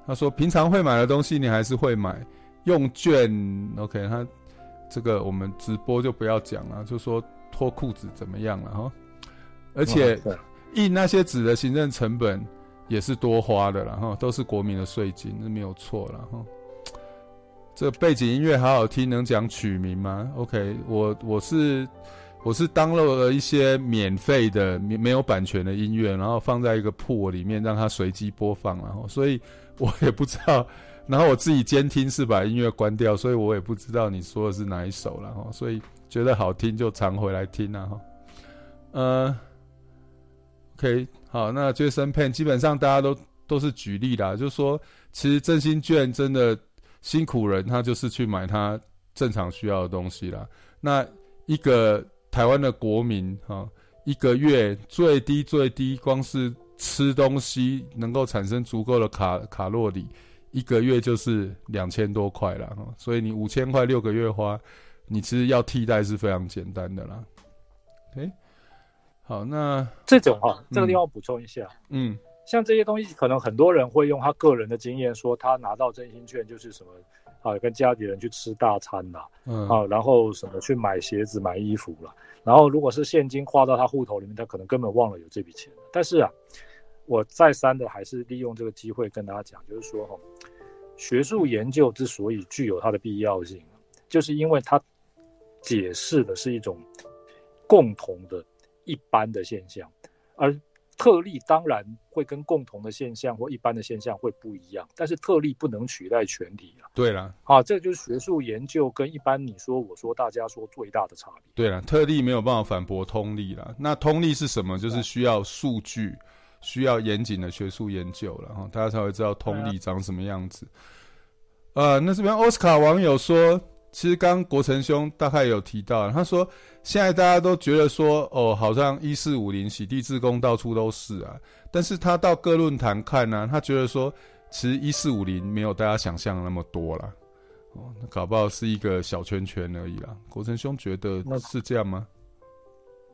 他说平常会买的东西你还是会买，用券 OK，他这个我们直播就不要讲了，就说脱裤子怎么样了哈，而且。印那些纸的行政成本也是多花的了哈，都是国民的税金，那没有错了哈。这背景音乐好好听，能讲曲名吗？OK，我我是我是 download 了一些免费的、没有版权的音乐，然后放在一个 pool 里面，让它随机播放，然后所以我也不知道，然后我自己监听是把音乐关掉，所以我也不知道你说的是哪一首了哈，所以觉得好听就常回来听啊哈，呃。OK，好，那 Jason Pen 基本上大家都都是举例啦，就是说，其实振兴券真的辛苦人，他就是去买他正常需要的东西啦。那一个台湾的国民哈，一个月最低最低，光是吃东西能够产生足够的卡卡路里，一个月就是两千多块了哈，所以你五千块六个月花，你其实要替代是非常简单的啦。诶，好，那这种哈，这个地方补充一下，嗯，像这些东西，可能很多人会用他个人的经验说，他拿到真心券就是什么啊，跟家里人去吃大餐啦，嗯，啊，然后什么去买鞋子、买衣服啦，然后如果是现金花到他户头里面，他可能根本忘了有这笔钱。但是啊。我再三的还是利用这个机会跟大家讲，就是说哈，学术研究之所以具有它的必要性，就是因为它解释的是一种共同的一般的现象，而特例当然会跟共同的现象或一般的现象会不一样，但是特例不能取代全体啊。对了，啊，这就是学术研究跟一般你说我说大家说最大的差别。对了，特例没有办法反驳通例了。那通例是什么？就是需要数据。需要严谨的学术研究了哈，大家才会知道通例长什么样子。呃，那这边奥斯卡网友说，其实刚国成兄大概有提到，他说现在大家都觉得说，哦，好像一四五零洗地自宫到处都是啊，但是他到各论坛看呢，他觉得说，其实一四五零没有大家想象那么多啦。哦，那搞不好是一个小圈圈而已啦。国成兄觉得那是这样吗？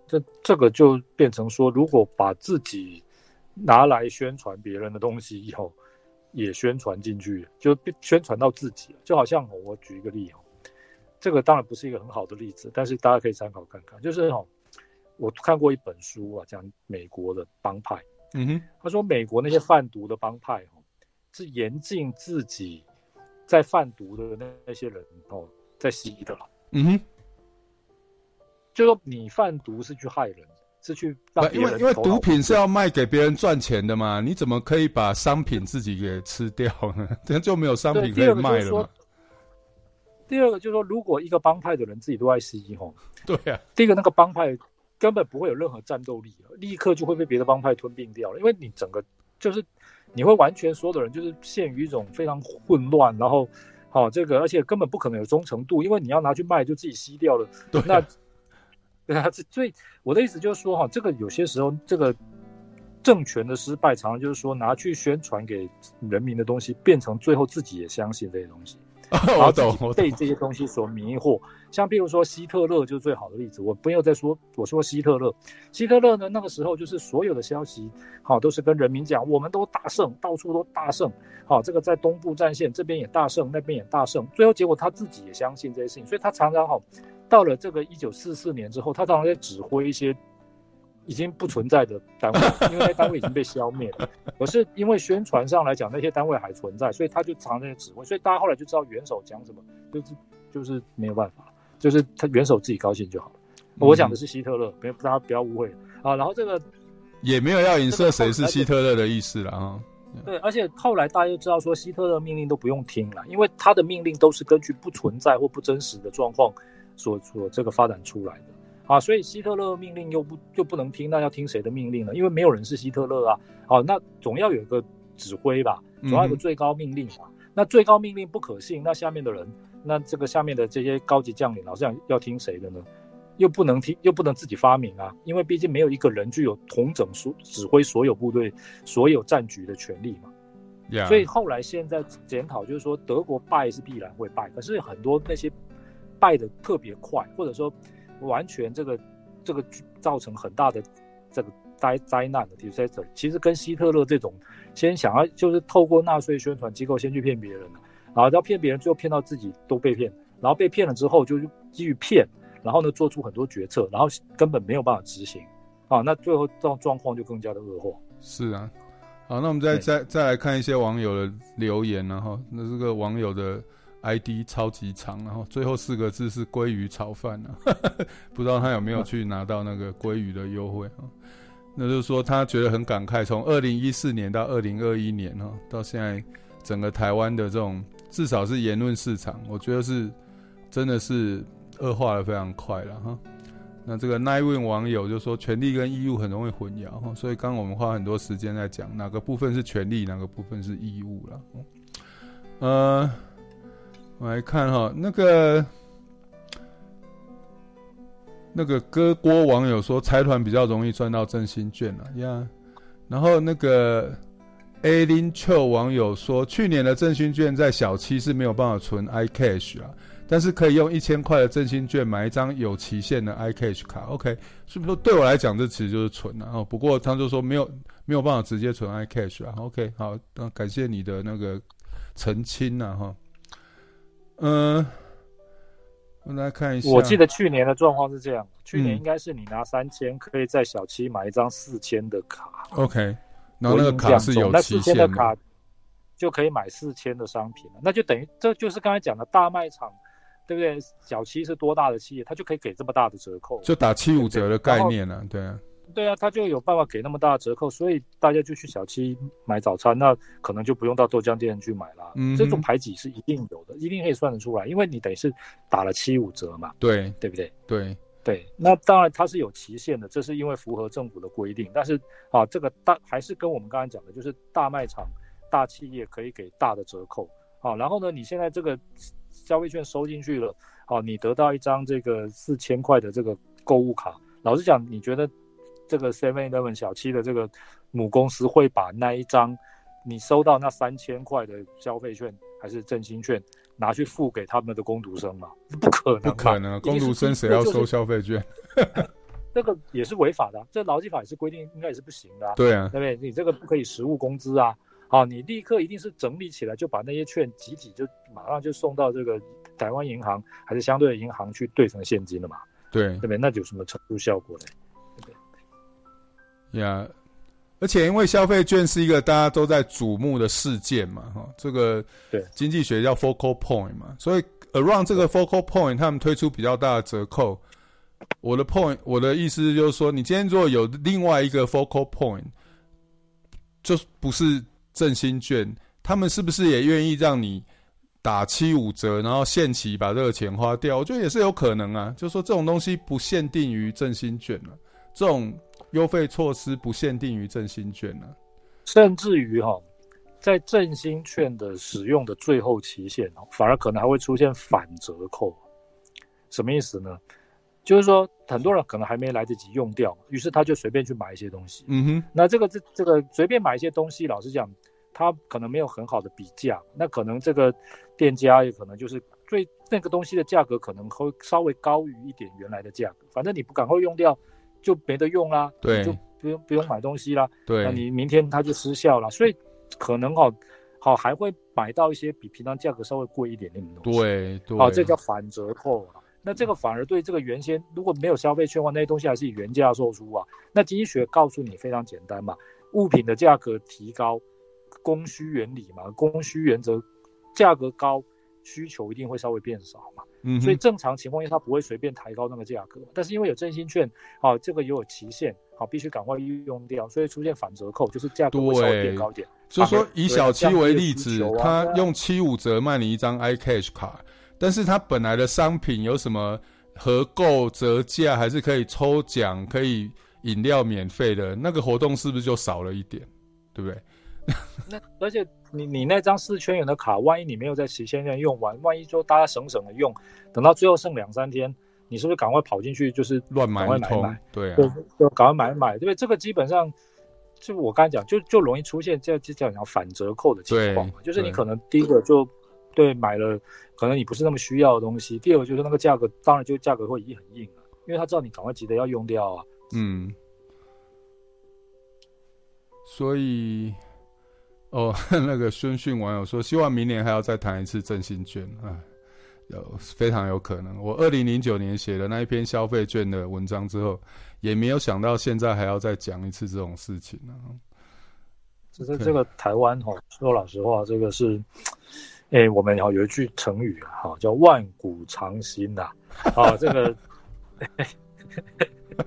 这这个就变成说，如果把自己拿来宣传别人的东西以后，也宣传进去，就宣传到自己，就好像我举一个例哦，这个当然不是一个很好的例子，但是大家可以参考看看。就是哦，我看过一本书啊，讲美国的帮派，嗯哼，他说美国那些贩毒的帮派哦，是严禁自己在贩毒的那那些人哦在吸的了，嗯哼，就说你贩毒是去害人。是去因为因为毒品是要卖给别人赚钱的嘛，你怎么可以把商品自己给吃掉呢？这样就没有商品可以卖了嘛。第二个就是说，如果一个帮派的人自己都在吸吼，对啊。第一个那个帮派根本不会有任何战斗力，立刻就会被别的帮派吞并掉了，因为你整个就是你会完全所有的人就是陷于一种非常混乱，然后好这个而且根本不可能有忠诚度，因为你要拿去卖就自己吸掉了，对啊。那对啊，这所以我的意思就是说哈，这个有些时候这个政权的失败，常常就是说拿去宣传给人民的东西，变成最后自己也相信这些东西，我懂，我被这些东西所迷惑。像比如说希特勒就是最好的例子。我不要再说，我说希特勒，希特勒呢那个时候就是所有的消息，好都是跟人民讲，我们都大胜，到处都大胜，好这个在东部战线这边也大胜，那边也大胜，最后结果他自己也相信这些事情，所以他常常好。到了这个一九四四年之后，他常常在指挥一些已经不存在的单位，因为那些单位已经被消灭了。可是因为宣传上来讲，那些单位还存在，所以他就藏那些指挥。所以大家后来就知道元首讲什么，就是就是没有办法，就是他元首自己高兴就好了。嗯、我讲的是希特勒，别大家不要误会啊。然后这个也没有要影射谁是希特勒的意思了啊。对，而且后来大家就知道说，希特勒命令都不用听了，因为他的命令都是根据不存在或不真实的状况。所所这个发展出来的啊，所以希特勒命令又不又不能听，那要听谁的命令呢？因为没有人是希特勒啊，好，那总要有一个指挥吧，总要有个最高命令嘛。那最高命令不可信，那下面的人，那这个下面的这些高级将领，老是要要听谁的呢？又不能听，又不能自己发明啊，因为毕竟没有一个人具有统整所指挥所有部队、所有战局的权利嘛。所以后来现在检讨就是说，德国败是必然会败，可是很多那些。败得特别快，或者说完全这个这个造成很大的这个灾灾难的 disaster，其实跟希特勒这种先想要就是透过纳粹宣传机构先去骗别人，然后要骗别人，最后骗到自己都被骗，然后被骗了之后就继续骗，然后呢做出很多决策，然后根本没有办法执行啊，那最后这种状况就更加的恶化。是啊，好，那我们再再再来看一些网友的留言，然后那这个网友的。ID 超级长，然后最后四个字是鲑鱼炒饭呢，不知道他有没有去拿到那个鲑鱼的优惠啊？那就是说他觉得很感慨，从二零一四年到二零二一年哈，到现在整个台湾的这种至少是言论市场，我觉得是真的是恶化的非常快了哈。那这个 Nine 网友就说权利跟义务很容易混淆哈，所以刚刚我们花很多时间在讲哪个部分是权利，哪个部分是义务了，呃。我来看哈，那个那个歌锅网友说，财团比较容易赚到振兴券了呀。然后那个 A 零 Q 网友说，去年的振兴券在小七是没有办法存 iCash 啊，但是可以用一千块的振兴券买一张有期限的 iCash 卡。OK，是不是对我来讲这其实就是存啊？哦，不过他就说没有没有办法直接存 iCash 啊。OK，好，那感谢你的那个澄清啊。哈。嗯，我们来看一下，我记得去年的状况是这样，去年应该是你拿三千可以在小七买一张四千的卡。OK。然后那个卡是有期限的，那四千的卡就可以买四千的商品了，那就等于这就是刚才讲的大卖场，对不对？小七是多大的企业，它就可以给这么大的折扣，就打七五折的概念了，对啊，对啊，他就有办法给那么大的折扣，所以大家就去小七买早餐，那可能就不用到豆浆店去买了。嗯，这种排挤是一定有的，一定可以算得出来，因为你等于是打了七五折嘛，对，对不对？对。对，那当然它是有期限的，这是因为符合政府的规定。但是啊，这个大还是跟我们刚才讲的，就是大卖场、大企业可以给大的折扣啊。然后呢，你现在这个消费券收进去了，啊，你得到一张这个四千块的这个购物卡。老实讲，你觉得这个 Seven Eleven 小七的这个母公司会把那一张你收到那三千块的消费券还是振兴券？拿去付给他们的工读生吗？不可能，不可能，工读生谁要收消费券？这个也是违法的，这劳基法也是规定，应该也是不行的。对啊，对不对？你这个不可以实物工资啊！好，你立刻一定是整理起来，就把那些券集体就马上就送到这个台湾银行还是相对的银行去兑成现金了嘛？对，对不对？那有什么程度效果呢？呀。Yeah. 而且因为消费券是一个大家都在瞩目的事件嘛，哈，这个对经济学叫 focal point 嘛，所以 around 这个 focal point，他们推出比较大的折扣。我的 point，我的意思就是说，你今天如果有另外一个 focal point，就不是振兴券，他们是不是也愿意让你打七五折，然后限期把这个钱花掉？我觉得也是有可能啊，就是说这种东西不限定于振兴券了，这种。优惠措施不限定于振兴券呢、啊，甚至于哈，在振兴券的使用的最后期限，反而可能还会出现反折扣。什么意思呢？就是说，很多人可能还没来得及用掉，于是他就随便去买一些东西。嗯哼，那这个这这个随便买一些东西，老实讲，他可能没有很好的比价，那可能这个店家也可能就是最那个东西的价格可能会稍微高于一点原来的价格。反正你不赶快用掉。就没得用啦，对，就不用不用买东西啦，对，那你明天它就失效了，所以可能哦，好还会买到一些比平常价格稍微贵一点点的东西，对对，好，这叫反折扣啊。那这个反而对这个原先如果没有消费券的话，那些东西还是以原价售出啊。那经济学告诉你非常简单嘛，物品的价格提高，供需原理嘛，供需原则，价格高，需求一定会稍微变少嘛。嗯，所以正常情况下，它不会随便抬高那个价格。但是因为有振兴券，啊，这个也有期限，好，必须赶快用掉，所以出现反折扣，就是价格会稍微变高一点。所以说，以小七为例子，他用七五折卖你一张 iCash 卡，但是他本来的商品有什么合购折价，还是可以抽奖，可以饮料免费的那个活动，是不是就少了一点？对不对？那而且你你那张四千元的卡，万一你没有在期限内用完，万一就大家省省的用，等到最后剩两三天，你是不是赶快跑进去就是乱买一通？买买对啊，就赶快买一买，对不对？这个基本上就我刚才讲，就就容易出现这这叫讲反折扣的情况，就是你可能第一个就对买了，可能你不是那么需要的东西；第二个就是那个价格，当然就价格会很硬了，因为他知道你赶快急着要用掉啊。嗯，所以。哦，那个孙训网友说，希望明年还要再谈一次振兴券啊，有非常有可能。我二零零九年写的那一篇消费券的文章之后，也没有想到现在还要再讲一次这种事情呢、啊。其实这个台湾哈，说老实话，这个是，哎、欸，我们有一句成语哈，叫万古长新呐，啊，这个，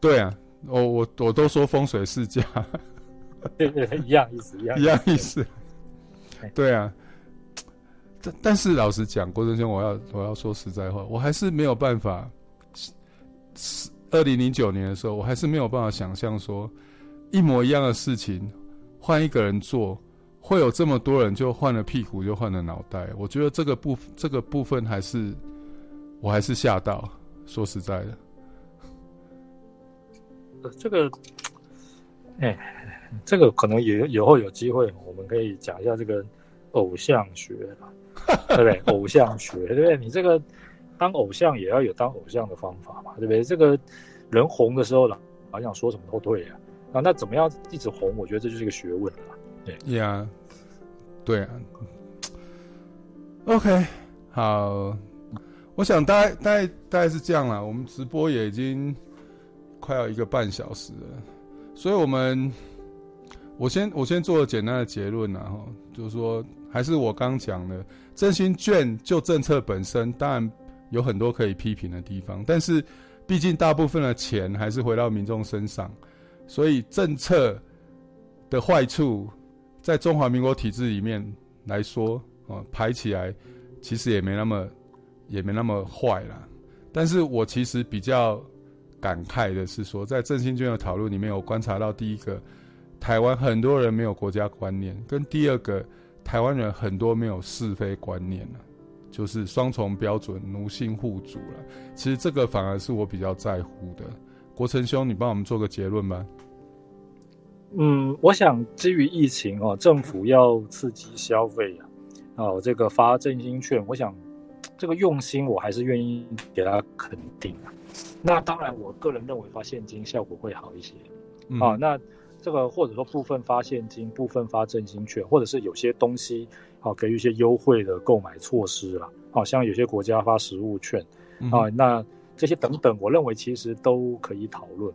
对啊。我我我都说风水世家，对对，一样意思，一样一样意思。对啊，但但是老实讲，郭正兄，我要我要说实在话，我还是没有办法。二零零九年的时候，我还是没有办法想象说，一模一样的事情换一个人做，会有这么多人就换了屁股就换了脑袋。我觉得这个部这个部分还是我还是吓到，说实在的。这个哎，这个可能也以后有机会，我们可以讲一下这个偶像学对不对？偶像学，对不对？你这个当偶像也要有当偶像的方法嘛，对不对？这个人红的时候呢，好像说什么都对啊。啊，那怎么样一直红？我觉得这就是一个学问了。对呀，对啊。OK，好，我想大概大概大概是这样了。我们直播也已经快要一个半小时了，所以我们我先我先做个简单的结论然后就是说，还是我刚讲的，振兴券就政策本身，当然有很多可以批评的地方，但是毕竟大部分的钱还是回到民众身上。所以政策的坏处，在中华民国体制里面来说，哦，排起来其实也没那么也没那么坏啦。但是我其实比较感慨的是说，在振兴券的讨论里面，我观察到第一个，台湾很多人没有国家观念，跟第二个，台湾人很多没有是非观念，就是双重标准、奴性互助了。其实这个反而是我比较在乎的。国成兄，你帮我们做个结论吧。嗯，我想基于疫情哦，政府要刺激消费啊，哦，这个发振兴券，我想这个用心我还是愿意给他肯定啊。那当然，我个人认为发现金效果会好一些。嗯、啊，那这个或者说部分发现金，部分发振兴券，或者是有些东西啊给予一些优惠的购买措施啦，好、啊、像有些国家发实物券啊，嗯、那。这些等等，我认为其实都可以讨论。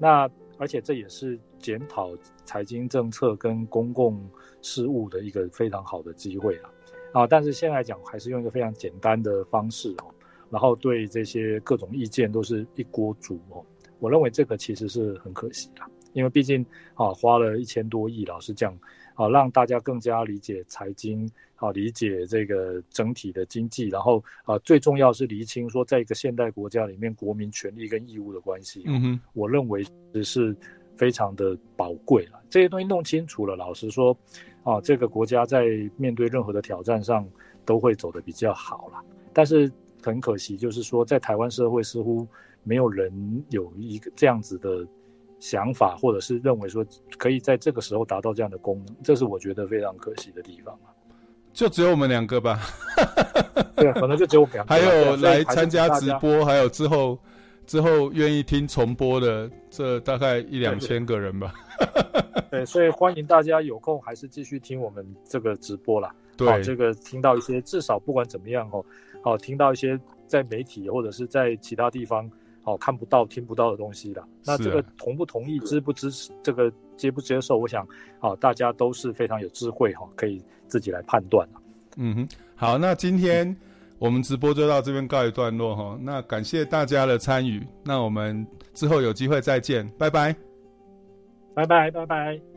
那而且这也是检讨财经政策跟公共事务的一个非常好的机会了啊！但是现在来讲，还是用一个非常简单的方式哦，然后对这些各种意见都是一锅煮哦。我认为这个其实是很可惜的，因为毕竟啊，花了一千多亿，老实讲。啊，让大家更加理解财经，啊理解这个整体的经济，然后啊，最重要是厘清说，在一个现代国家里面，国民权利跟义务的关系。嗯哼，我认为是非常的宝贵了。这些东西弄清楚了，老实说，啊，这个国家在面对任何的挑战上都会走得比较好了。但是很可惜，就是说，在台湾社会似乎没有人有一个这样子的。想法，或者是认为说可以在这个时候达到这样的功能，这是我觉得非常可惜的地方。就只有我们两个吧？对，可能就只有我们两个。还有来参加直播，还有之后之后愿意听重播的，这大概一两千个人吧。对，所以欢迎大家有空还是继续听我们这个直播啦。对，这个听到一些，至少不管怎么样哦，好，听到一些在媒体或者是在其他地方。哦，看不到、听不到的东西了。那这个同不同意、支不支持、这个接不接受，我想，啊，大家都是非常有智慧哈，可以自己来判断。嗯哼，好，那今天我们直播就到这边告一段落哈。那感谢大家的参与，那我们之后有机会再见，拜拜，拜拜，拜拜。